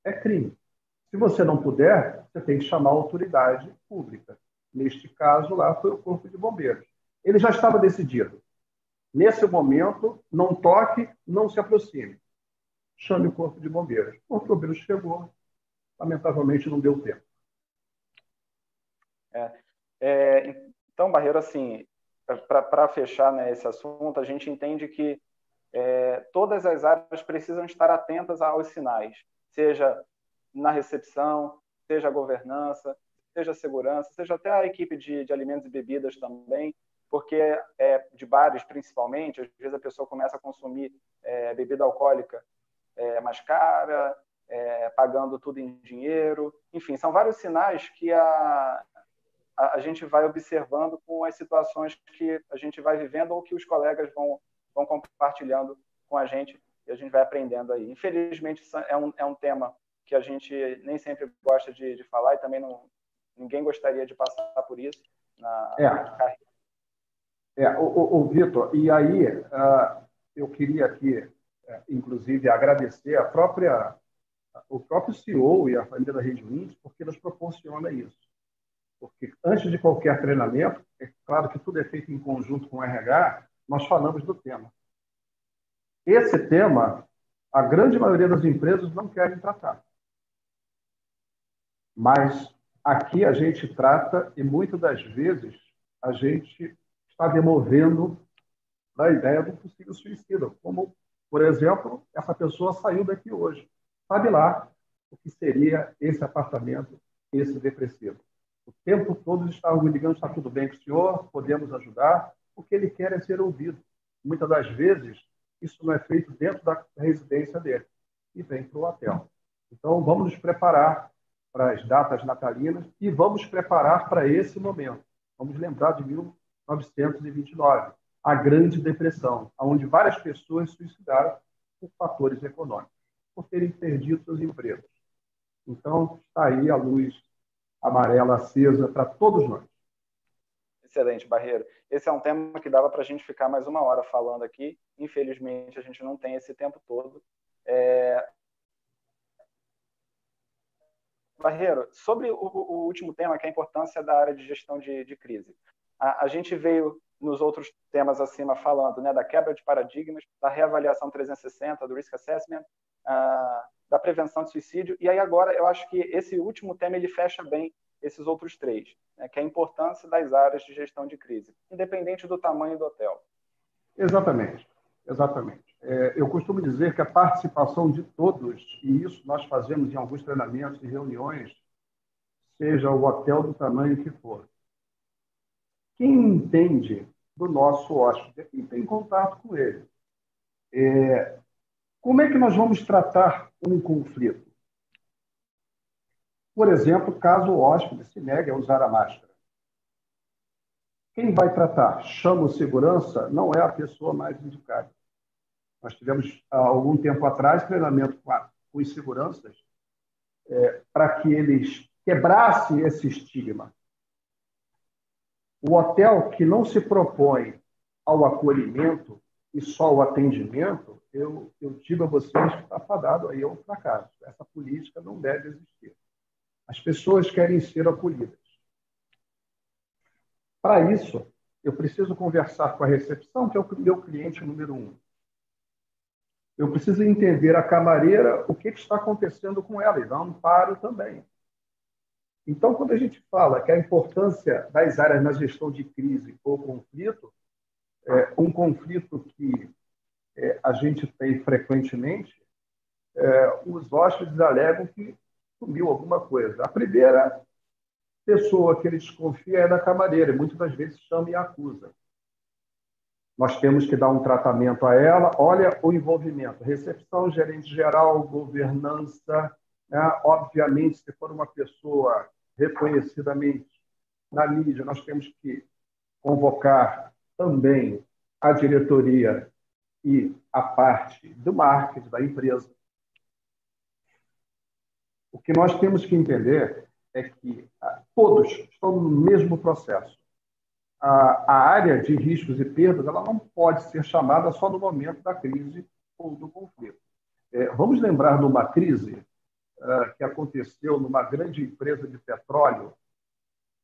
é crime. Se você não puder, você tem que chamar a autoridade pública. Neste caso, lá foi o Corpo de Bombeiros. Ele já estava decidido. Nesse momento, não toque, não se aproxime. Chame o Corpo de Bombeiros. O Corpo de Bombeiros chegou, lamentavelmente não deu tempo. É, é, então, Barreiro, assim, para fechar né, esse assunto, a gente entende que é, todas as áreas precisam estar atentas aos sinais, seja na recepção, seja a governança, seja a segurança, seja até a equipe de, de alimentos e bebidas também, porque é, de bares principalmente, às vezes a pessoa começa a consumir é, bebida alcoólica é, mais cara, é, pagando tudo em dinheiro, enfim, são vários sinais que a, a, a, gente vai observando com as situações que a gente vai vivendo ou que os colegas vão, vão compartilhando com a gente e a gente vai aprendendo aí. Infelizmente, é um, é um tema que a gente nem sempre gosta de, de falar e também não, ninguém gostaria de passar por isso na, é. na carreira. É, o, o, o Vitor, e aí uh, eu queria aqui, uh, inclusive, agradecer a própria, o próprio CEO e a família da Rede Winds, porque nos proporciona isso. Porque antes de qualquer treinamento, é claro que tudo é feito em conjunto com o RH, nós falamos do tema. Esse tema, a grande maioria das empresas não querem tratar. Mas aqui a gente trata e muitas das vezes a gente está demovendo da ideia do possível suicida, como, por exemplo, essa pessoa saiu daqui hoje. Sabe lá o que seria esse apartamento, esse depressivo. O tempo todo estavam me ligando, está tudo bem com o senhor, podemos ajudar. O que ele quer é ser ouvido. Muitas das vezes, isso não é feito dentro da residência dele. e vem para o hotel. Então, vamos nos preparar para as datas natalinas e vamos preparar para esse momento. Vamos lembrar de 1929, a Grande Depressão, onde várias pessoas suicidaram por fatores econômicos, por terem perdido seus empregos. Então, está aí a luz amarela acesa para todos nós. Excelente, Barreiro. Esse é um tema que dava para a gente ficar mais uma hora falando aqui. Infelizmente, a gente não tem esse tempo todo. É... Barreiro, sobre o, o, último tema, que é a importância da área de gestão de, de crise. A, a, gente veio nos outros temas acima falando né, da quebra de paradigmas, da reavaliação 360, do risk assessment, da prevenção de suicídio. E aí agora eu acho que esse último tema ele fecha bem esses outros três, né, que é a importância das áreas de gestão de crise, independente do tamanho do hotel. Exatamente, exatamente. É, eu costumo dizer que a participação de todos, e isso nós fazemos em alguns treinamentos e reuniões, seja o hotel do tamanho que for. Quem entende do nosso hóspede é quem tem contato com ele. É, como é que nós vamos tratar um conflito? Por exemplo, caso o hóspede se negue a usar a máscara. Quem vai tratar? Chama o segurança? Não é a pessoa mais indicada. Nós tivemos, há algum tempo atrás, treinamento com, a, com os seguranças é, para que eles quebrassem esse estigma. O hotel que não se propõe ao acolhimento e só ao atendimento, eu, eu digo a vocês que está fadado aí ao fracasso. Essa política não deve existir. As pessoas querem ser acolhidas. Para isso, eu preciso conversar com a recepção, que é o meu cliente número um. Eu preciso entender a camareira, o que está acontecendo com ela, e dar um amparo também. Então, quando a gente fala que a importância das áreas na gestão de crise ou conflito, é, um conflito que é, a gente tem frequentemente, é, os hóspedes alegam que sumiu alguma coisa. A primeira pessoa que ele desconfia é da camareira, e muitas das vezes chama e acusa. Nós temos que dar um tratamento a ela. Olha o envolvimento: recepção, gerente geral, governança. Né? Obviamente, se for uma pessoa reconhecidamente na mídia, nós temos que convocar também a diretoria e a parte do marketing da empresa. O que nós temos que entender é que ah, todos estão no mesmo processo. A, a área de riscos e perdas ela não pode ser chamada só no momento da crise ou do conflito. É, vamos lembrar de uma crise uh, que aconteceu numa grande empresa de petróleo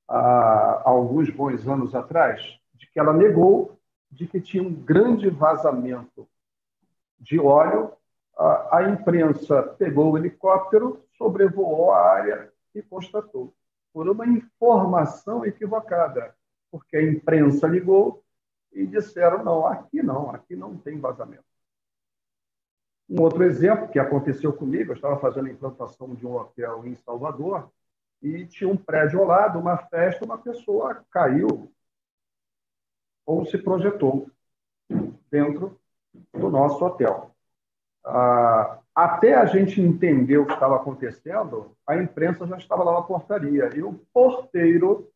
há alguns bons anos atrás, de que ela negou de que tinha um grande vazamento de óleo. A, a imprensa pegou o helicóptero, sobrevoou a área e constatou, por uma informação equivocada, porque a imprensa ligou e disseram: não, aqui não, aqui não tem vazamento. Um outro exemplo que aconteceu comigo, eu estava fazendo a implantação de um hotel em Salvador e tinha um prédio ao lado, uma festa, uma pessoa caiu ou se projetou dentro do nosso hotel. Ah, até a gente entender o que estava acontecendo, a imprensa já estava lá na portaria. E o porteiro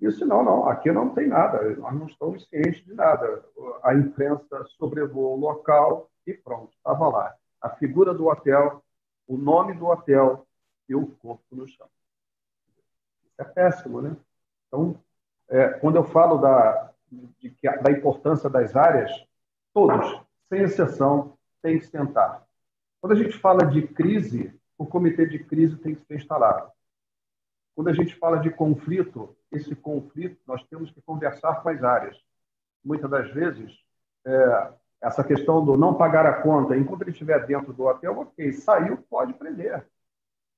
disse: não, não, aqui não tem nada, nós não estamos cientes de nada. A imprensa sobrevoou o local e pronto, estava lá. A figura do hotel, o nome do hotel e o corpo no chão. Isso é péssimo, né? Então, é, quando eu falo da, de, da importância das áreas, todos, sem exceção, têm que sentar. Quando a gente fala de crise, o comitê de crise tem que ser instalado. Quando a gente fala de conflito, esse conflito nós temos que conversar com as áreas. Muitas das vezes, é, essa questão do não pagar a conta, enquanto ele estiver dentro do hotel, ok, saiu, pode prender.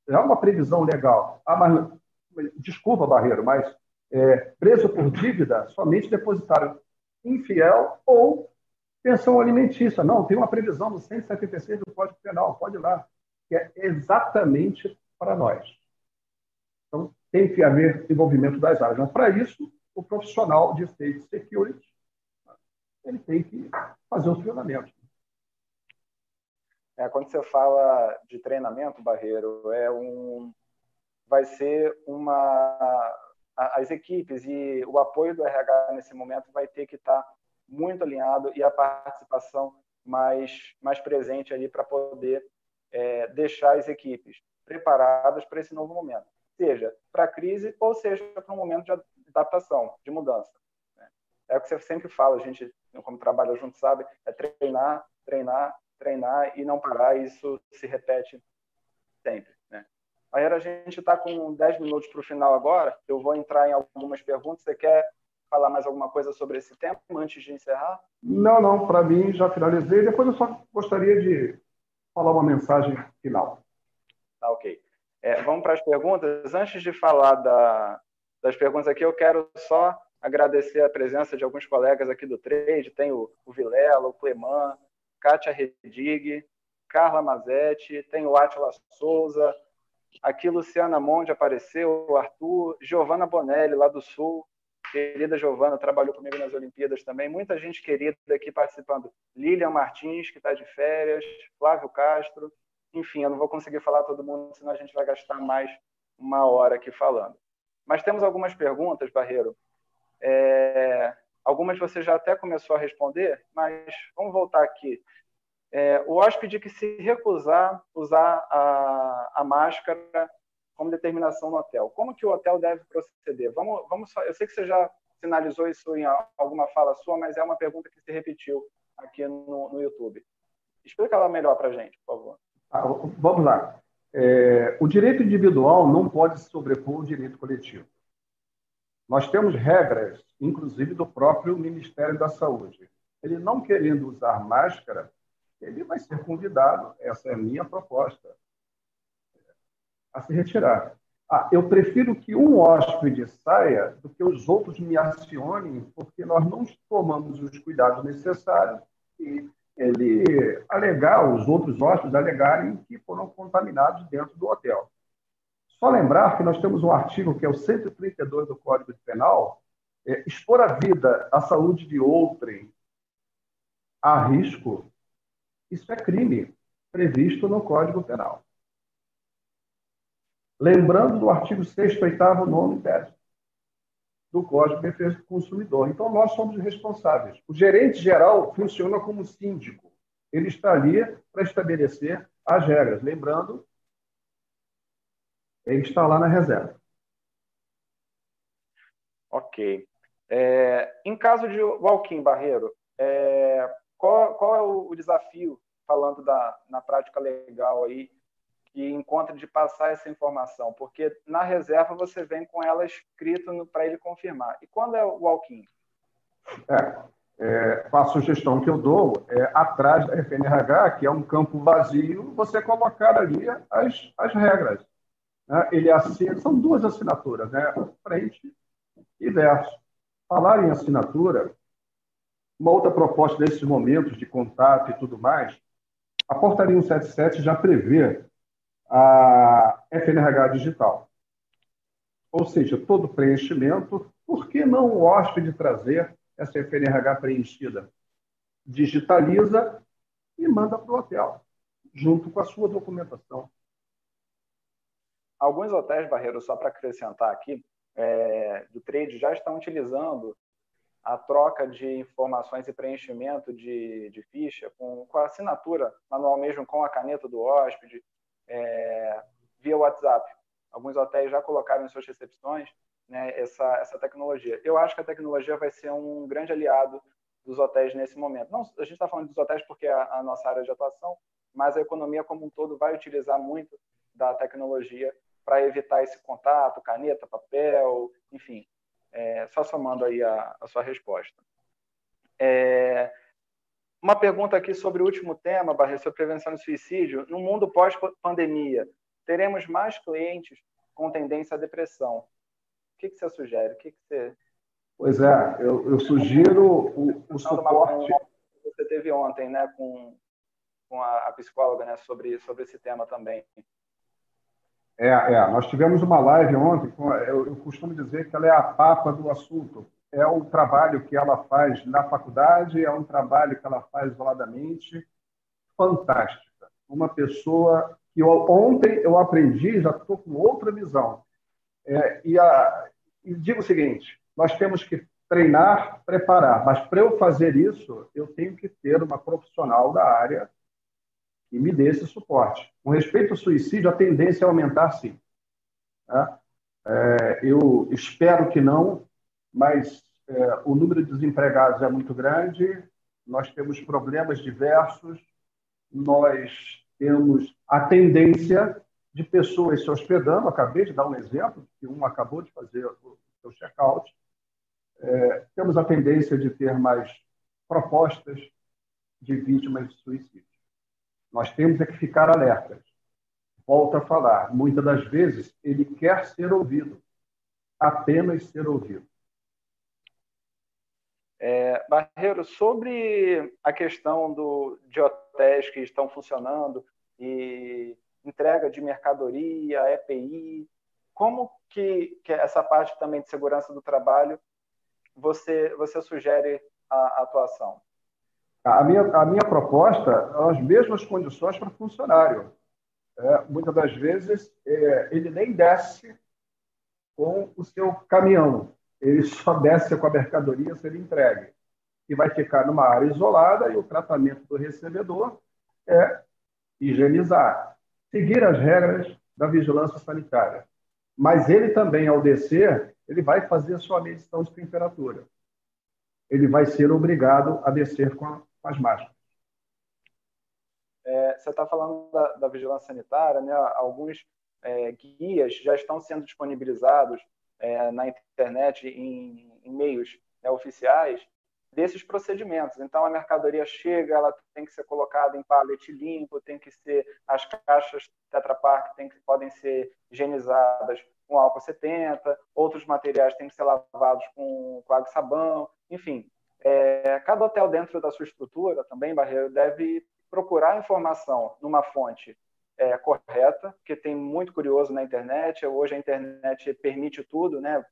É uma previsão legal. Ah, mas, desculpa, Barreiro, mas é, preso por dívida, somente depositário infiel ou pensão alimentícia. Não, tem uma previsão no 176 do Código Penal, pode ir lá, que é exatamente para nós. Então, tem que haver envolvimento das áreas. Mas, para isso, o profissional de State Security ele tem que fazer os treinamentos. É, quando você fala de treinamento, Barreiro, é um, vai ser uma as equipes e o apoio do RH nesse momento vai ter que estar muito alinhado e a participação mais mais presente ali para poder é, deixar as equipes preparadas para esse novo momento, seja para a crise ou seja para um momento de adaptação, de mudança. Né? É o que você sempre fala, a gente, como trabalha junto, sabe, é treinar, treinar, treinar e não parar, isso se repete sempre. Aí a gente está com 10 minutos para o final agora, eu vou entrar em algumas perguntas. Você quer falar mais alguma coisa sobre esse tema antes de encerrar? Não, não, para mim já finalizei. Depois eu só gostaria de falar uma mensagem final. Tá, ok. É, vamos para as perguntas. Antes de falar da, das perguntas aqui, eu quero só agradecer a presença de alguns colegas aqui do trade. Tem o, o Vilela, o Cleman, Kátia Redig, Carla Mazetti, tem o Atila Souza, aqui Luciana Monde apareceu, Arthur, Giovana Bonelli, lá do Sul, querida Giovana, trabalhou comigo nas Olimpíadas também, muita gente querida aqui participando, Lilian Martins, que está de férias, Flávio Castro, enfim, eu não vou conseguir falar todo mundo, senão a gente vai gastar mais uma hora aqui falando. Mas temos algumas perguntas, Barreiro. É, algumas você já até começou a responder, mas vamos voltar aqui. É, o hóspede que se recusar usar a, a máscara como determinação no hotel, como que o hotel deve proceder? Vamos, vamos só, eu sei que você já sinalizou isso em alguma fala sua, mas é uma pergunta que se repetiu aqui no, no YouTube. Explica ela melhor para a gente, por favor. Ah, vamos lá. É, o direito individual não pode se sobrepor ao direito coletivo. Nós temos regras, inclusive do próprio Ministério da Saúde. Ele não querendo usar máscara, ele vai ser convidado, essa é a minha proposta, a se retirar. Ah, eu prefiro que um hóspede saia do que os outros me acionem, porque nós não tomamos os cuidados necessários e ele alegar, os outros hóspedes alegarem que foram contaminados dentro do hotel. Só lembrar que nós temos um artigo que é o 132 do Código Penal, é, expor a vida, a saúde de outrem a risco, isso é crime previsto no Código Penal. Lembrando do artigo 6 8 9 e 10 do Código de Defesa do Consumidor. Então, nós somos responsáveis. O gerente geral funciona como síndico. Ele está ali para estabelecer as regras. Lembrando, ele está lá na reserva. Ok. É, em caso de walk-in, Barreiro, é, qual, qual, é o, desafio, falando da, na prática legal aí, que encontra de passar essa informação, porque na reserva você vem com ela escrita para ele confirmar. E quando é o walk-in? É, é, a sugestão que eu dou é atrás da FNRH, que é um campo vazio, você colocar ali as, as regras. Né? Ele assina, são duas assinaturas, né? frente e verso. Falar em assinatura, uma outra proposta nesses momentos de contato e tudo mais, a portaria 177 já prevê a FNRH digital. Ou seja, todo preenchimento, por que não o hóspede trazer essa FNRH preenchida? Digitaliza e manda para o hotel, junto com a sua documentação. Alguns hotéis, Barreiro, só para acrescentar aqui, é, do trade já estão utilizando a troca de informações e preenchimento de, de ficha com, com a assinatura manual mesmo, com a caneta do hóspede, é, via WhatsApp. Alguns hotéis já colocaram em suas recepções né, essa, essa tecnologia. Eu acho que a tecnologia vai ser um grande aliado dos hotéis nesse momento. Não, a gente está falando dos hotéis porque é a, a nossa área de atuação, mas a economia como um todo vai utilizar muito da tecnologia para evitar esse contato, caneta, papel, enfim. É, só somando aí a, a sua resposta. É, uma pergunta aqui sobre o último tema, Barreto, sobre prevenção de suicídio. No mundo pós-pandemia, teremos mais clientes com tendência à depressão. O que, que você sugere? O que, que você... Pois é, eu, eu sugiro o, o suporte... Que você teve ontem, né, com, com a, a, psicóloga, né, sobre, sobre esse tema também. É, é, nós tivemos uma live ontem, eu, eu costumo dizer que ela é a papa do assunto, é o trabalho que ela faz na faculdade, é um trabalho que ela faz isoladamente, fantástica. uma pessoa que eu, ontem eu aprendi, já estou com outra visão. É, e, a, e digo o seguinte: nós temos que treinar, preparar, mas para eu fazer isso, eu tenho que ter uma profissional da área que me dê esse suporte. Com respeito ao suicídio, a tendência é aumentar, sim. Tá? É, eu espero que não, mas é, o número de desempregados é muito grande, nós temos problemas diversos, nós temos a tendência de pessoas se hospedando. Acabei de dar um exemplo, que um acabou de fazer o seu check-out. É, temos a tendência de ter mais propostas de vítimas de suicídio. Nós temos é que ficar alertas. Volto a falar, muitas das vezes ele quer ser ouvido, apenas ser ouvido. É, Barreiro, sobre a questão do, de hotéis que estão funcionando e entrega de mercadoria, EPI, como que, que essa parte também de segurança do trabalho você, você sugere a, a atuação? A minha, a minha proposta é as mesmas condições para funcionário. É, muitas das vezes, é, ele nem desce com o seu caminhão, ele só desce com a mercadoria se ele entregue. E vai ficar numa área isolada e o tratamento do recebedor é higienizar, seguir as regras da vigilância sanitária. Mas ele também, ao descer, ele vai fazer sua medição de temperatura. Ele vai ser obrigado a descer com, a, com as. É, você está falando da, da, vigilância sanitária, né? Alguns é, guias já estão sendo disponibilizados é, na internet em, em meios né, oficiais desses procedimentos. Então, a mercadoria chega, ela tem que ser colocada em pallet limpo, tem que ser as caixas Tetra Pak tem que, podem ser higienizadas com álcool 70, outros materiais têm que ser lavados com água e sabão, enfim. É, cada hotel dentro da sua estrutura também, Barreiro, deve procurar informação numa fonte é, correta, porque tem muito curioso na internet. Hoje a internet permite tudo, né?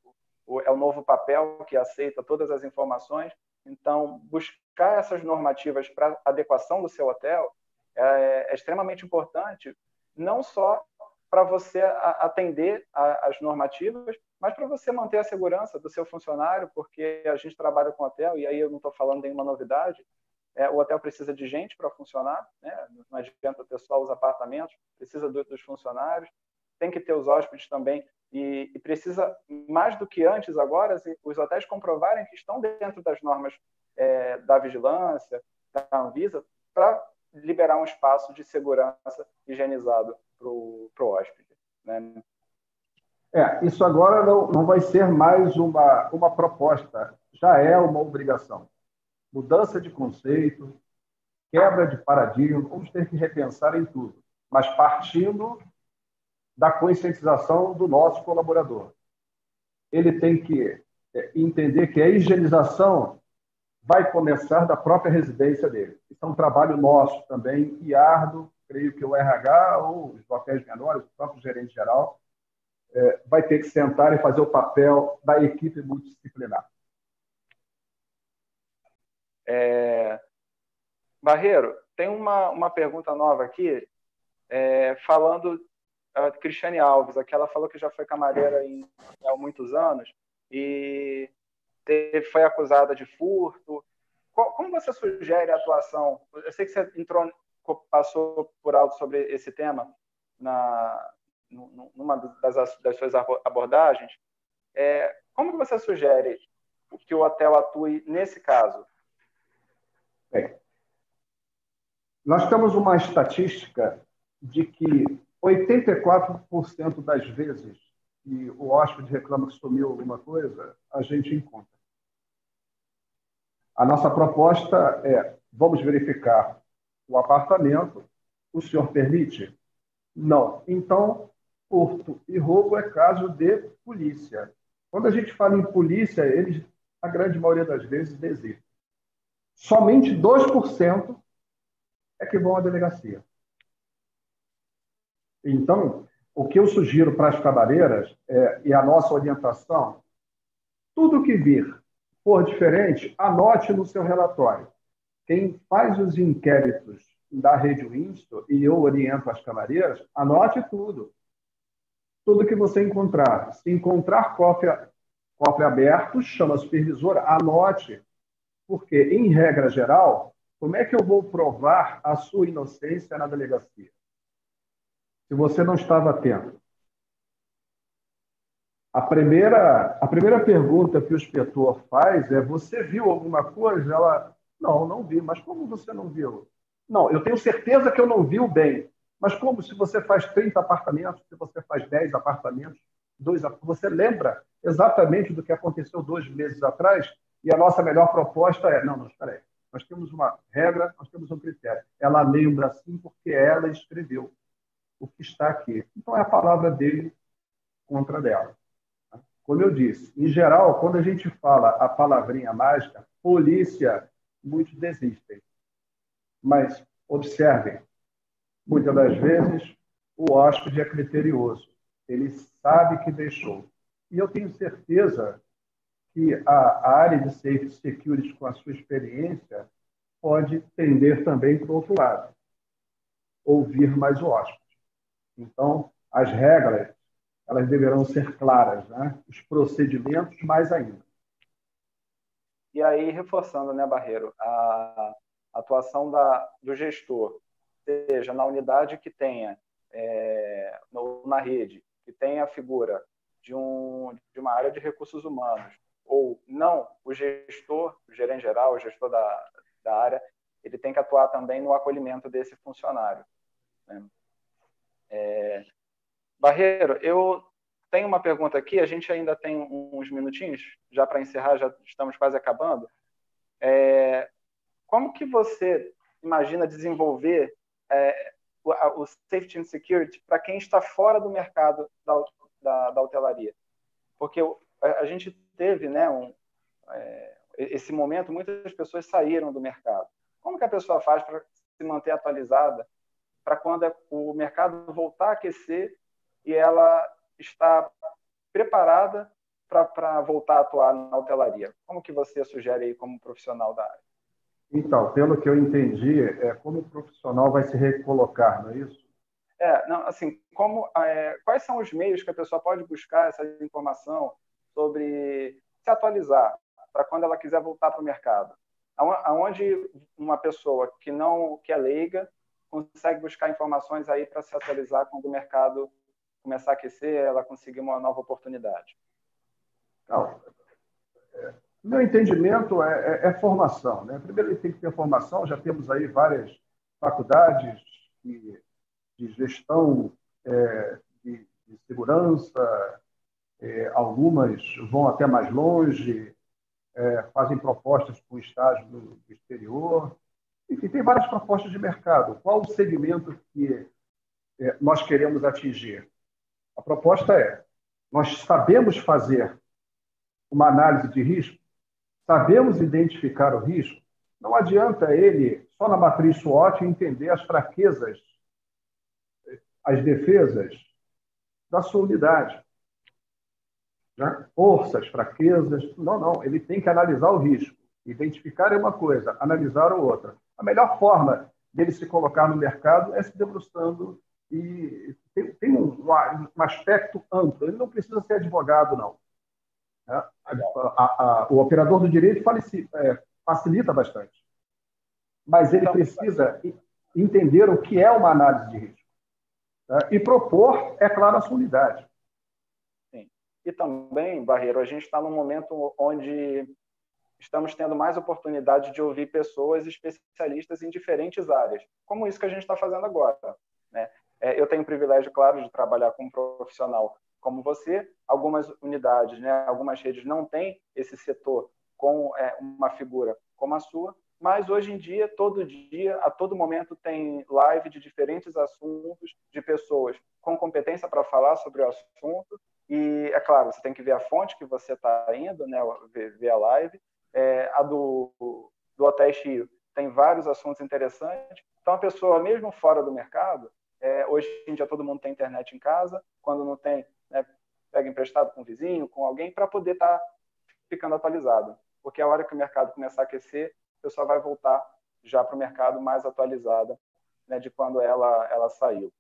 É o novo papel que aceita todas as informações. Então, buscar essas normativas para adequação do seu hotel é, é extremamente importante, não só para você atender às normativas, mas para você manter a segurança do seu funcionário, porque a gente trabalha com hotel, e aí eu não estou falando nenhuma novidade, é, o hotel precisa de gente para funcionar, né? não adianta ter só os apartamentos, precisa do, dos funcionários, tem que ter os hóspedes também, e, e, precisa, mais do que antes agora, os hotéis comprovarem que estão dentro das normas é, da vigilância, da Anvisa, para liberar um espaço de segurança higienizado para o hóspede. Né? É, isso agora não, não vai ser mais uma, uma proposta, já é uma obrigação mudança de conceito, quebra de paradigma, vamos ter que repensar em tudo, mas partindo da conscientização do nosso colaborador. Ele tem que é, entender que a higienização vai começar da própria residência dele. Isso é um trabalho nosso também, e árduo, creio que o RH ou os hotéis menores, o próprio gerente geral, é, vai ter que sentar e fazer o papel da equipe multidisciplinar. É... Barreiro, tem uma, uma pergunta nova aqui, é, falando a Cristiane Alves, aqui ela falou que já foi camareira em, há muitos anos e teve, foi acusada de furto. Como você sugere a atuação? Eu sei que você entrou, passou por alto sobre esse tema na numa das, das suas abordagens. É, como que você sugere que o hotel atue nesse caso? Bem, nós temos uma estatística de que 84% das vezes que o hóspede reclama que sumiu alguma coisa, a gente encontra. A nossa proposta é: vamos verificar o apartamento. O senhor permite? Não. Então, furto e roubo é caso de polícia. Quando a gente fala em polícia, eles, a grande maioria das vezes, desistem somente 2% é que vão à delegacia. Então, o que eu sugiro para as cabareiras é, e a nossa orientação, tudo que vir for diferente, anote no seu relatório. Quem faz os inquéritos da rede Winston, e eu oriento as camareiras, anote tudo. Tudo que você encontrar. Se encontrar cofre, cofre aberto, chama a supervisora, anote. Porque, em regra geral, como é que eu vou provar a sua inocência na delegacia? Se você não estava atento. A primeira, a primeira pergunta que o inspetor faz é: Você viu alguma coisa? Ela, não, não vi. Mas como você não viu? Não, eu tenho certeza que eu não vi o bem. Mas como se você faz 30 apartamentos, se você faz 10 apartamentos, dois, você lembra exatamente do que aconteceu dois meses atrás? E a nossa melhor proposta é: não, não, espera aí. Nós temos uma regra, nós temos um critério. Ela lembra sim porque ela escreveu o que está aqui. Então é a palavra dele contra dela. Como eu disse, em geral, quando a gente fala a palavrinha mágica, polícia, muitos desistem. Mas observem, muitas das vezes o hóspede é criterioso. Ele sabe que deixou. E eu tenho certeza que a área de safety security, com a sua experiência, pode tender também para o outro lado, ouvir mais o hóspede. Então, as regras elas deverão ser claras, né? os procedimentos mais ainda. E aí, reforçando, né, Barreiro, a atuação da, do gestor, seja na unidade que tenha, é, no, na rede, que tenha a figura de, um, de uma área de recursos humanos, ou não, o gestor, o gerente geral, o gestor da, da área, ele tem que atuar também no acolhimento desse funcionário. Né? É, Barreiro, eu tenho uma pergunta aqui, a gente ainda tem uns minutinhos, já para encerrar, já estamos quase acabando. É, como que você imagina desenvolver é, o, o, safety and security para quem está fora do mercado da, da, da hotelaria? Porque a, a, gente teve né, um, é, esse momento, muitas pessoas saíram do mercado. Como que a pessoa faz para se manter atualizada para quando é, o mercado voltar a aquecer e ela está preparada para voltar a atuar na hotelaria? Como que você sugere aí como profissional da área? Então, pelo que eu entendi, é como o profissional vai se recolocar, não é isso? É, não, assim, como, é, quais são os meios que a pessoa pode buscar essa informação sobre se atualizar para quando ela quiser voltar para o mercado? Aonde uma pessoa que não que é leiga consegue buscar informações aí para se atualizar quando o mercado começar a aquecer, ela conseguir uma nova oportunidade? Não. Meu entendimento é, é, é, formação. Né? Primeiro, ele tem que ter formação. Já temos aí várias faculdades de, de gestão é, de, de, segurança, é, algumas vão até mais longe, é, fazem propostas para o estágio do exterior. Enfim, tem várias propostas de mercado. Qual o segmento que é, nós queremos atingir? A proposta é: nós sabemos fazer uma análise de risco, sabemos identificar o risco. Não adianta ele, só na matriz SWOT, entender as fraquezas, as defesas da sua unidade. Né? Forças, fraquezas. Não, não. Ele tem que analisar o risco. Identificar é uma coisa, analisar é outra. A melhor forma dele se colocar no mercado é se debruçando e tem, tem um, um, aspecto amplo. Ele não precisa ser advogado, não. A, a, a, o operador do direito é, facilita bastante. Mas ele precisa entender o que é uma análise de risco. Né? E propor, é claro, a sua unidade. Sim. E também, Barreiro, a gente está num momento onde estamos tendo mais oportunidade de ouvir pessoas especialistas em diferentes áreas, como isso que a gente está fazendo agora. Né? É, eu tenho o privilégio, claro, de trabalhar com um profissional como você. Algumas unidades, né, algumas redes não têm esse setor com é, uma figura como a sua, mas hoje em dia, todo dia, a todo momento, tem live de diferentes assuntos, de pessoas com competência para falar sobre o assunto. E, é claro, você tem que ver a fonte que você está indo, né, ver, ver a live. É, a do, do Hotel Chio tem vários assuntos interessantes. Então, a pessoa, mesmo fora do mercado, é, hoje em dia todo mundo tem internet em casa, quando não tem, né, pega emprestado com o vizinho, com alguém, para poder estar tá ficando atualizado. Porque a hora que o mercado começar a aquecer, a pessoa vai voltar já para o mercado mais atualizada né, de quando ela, ela saiu.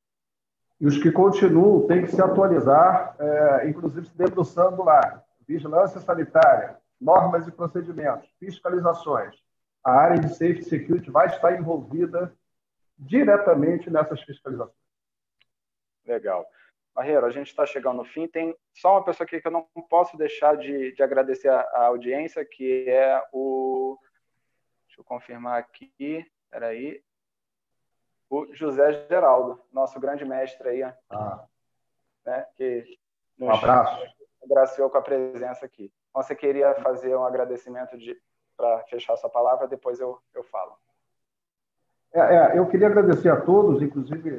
E os que continuam têm que se atualizar, é, inclusive se debruçando lá. Vigilância sanitária, normas e procedimentos, fiscalizações. A área de Safety Security vai estar envolvida diretamente nessas fiscalizações. Legal. Barreiro, a gente está chegando no fim. Tem só uma pessoa aqui que eu não posso deixar de, de agradecer a, a, audiência, que é o. Deixa eu confirmar aqui. Espera aí. O José Geraldo, nosso grande mestre aí. Ah. Né, que um abraço. agraciou com a presença aqui. Então, você queria fazer um agradecimento para fechar sua palavra, depois eu, eu falo. É, é, eu queria agradecer a todos, inclusive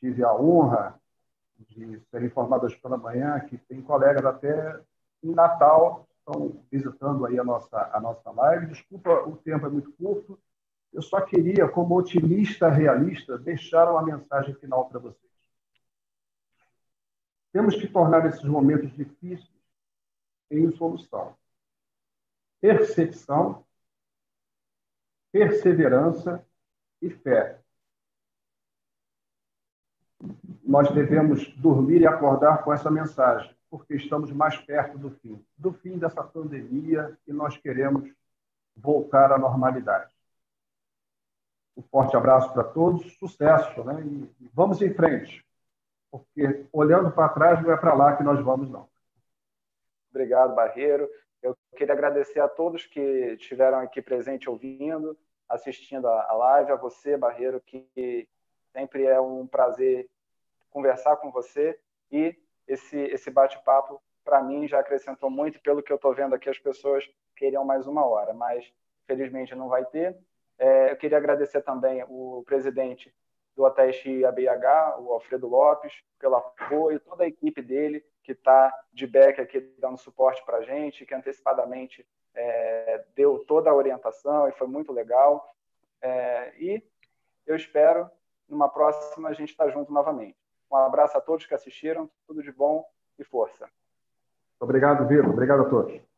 tive a honra de ser informado hoje pela manhã que tem colegas até em Natal estão visitando aí a nossa, a nossa live. Desculpa, o tempo é muito curto. Eu só queria, como otimista realista, deixar uma mensagem final para vocês. Temos que tornar esses momentos difíceis em solução. Percepção, perseverança e fé. Nós devemos dormir e acordar com essa mensagem, porque estamos mais perto do fim do fim dessa pandemia e nós queremos voltar à normalidade. Um forte abraço para todos, sucesso, né? E vamos em frente, porque olhando para trás não é para lá que nós vamos, não. Obrigado, Barreiro. Eu queria agradecer a todos que estiveram aqui presente ouvindo, assistindo a live, a você, Barreiro, que sempre é um prazer conversar com você e esse, esse bate-papo, para mim, já acrescentou muito. Pelo que eu estou vendo aqui, as pessoas queriam mais uma hora, mas felizmente não vai ter. É, eu queria agradecer também o presidente do ATEST ABH, o Alfredo Lopes, pelo apoio, toda a equipe dele, que está de back aqui dando suporte para a gente, que antecipadamente é, deu toda a orientação e foi muito legal. É, e eu espero, numa próxima, a gente estar tá junto novamente. Um abraço a todos que assistiram, tudo de bom e força. Obrigado, Vitor. Obrigado a todos.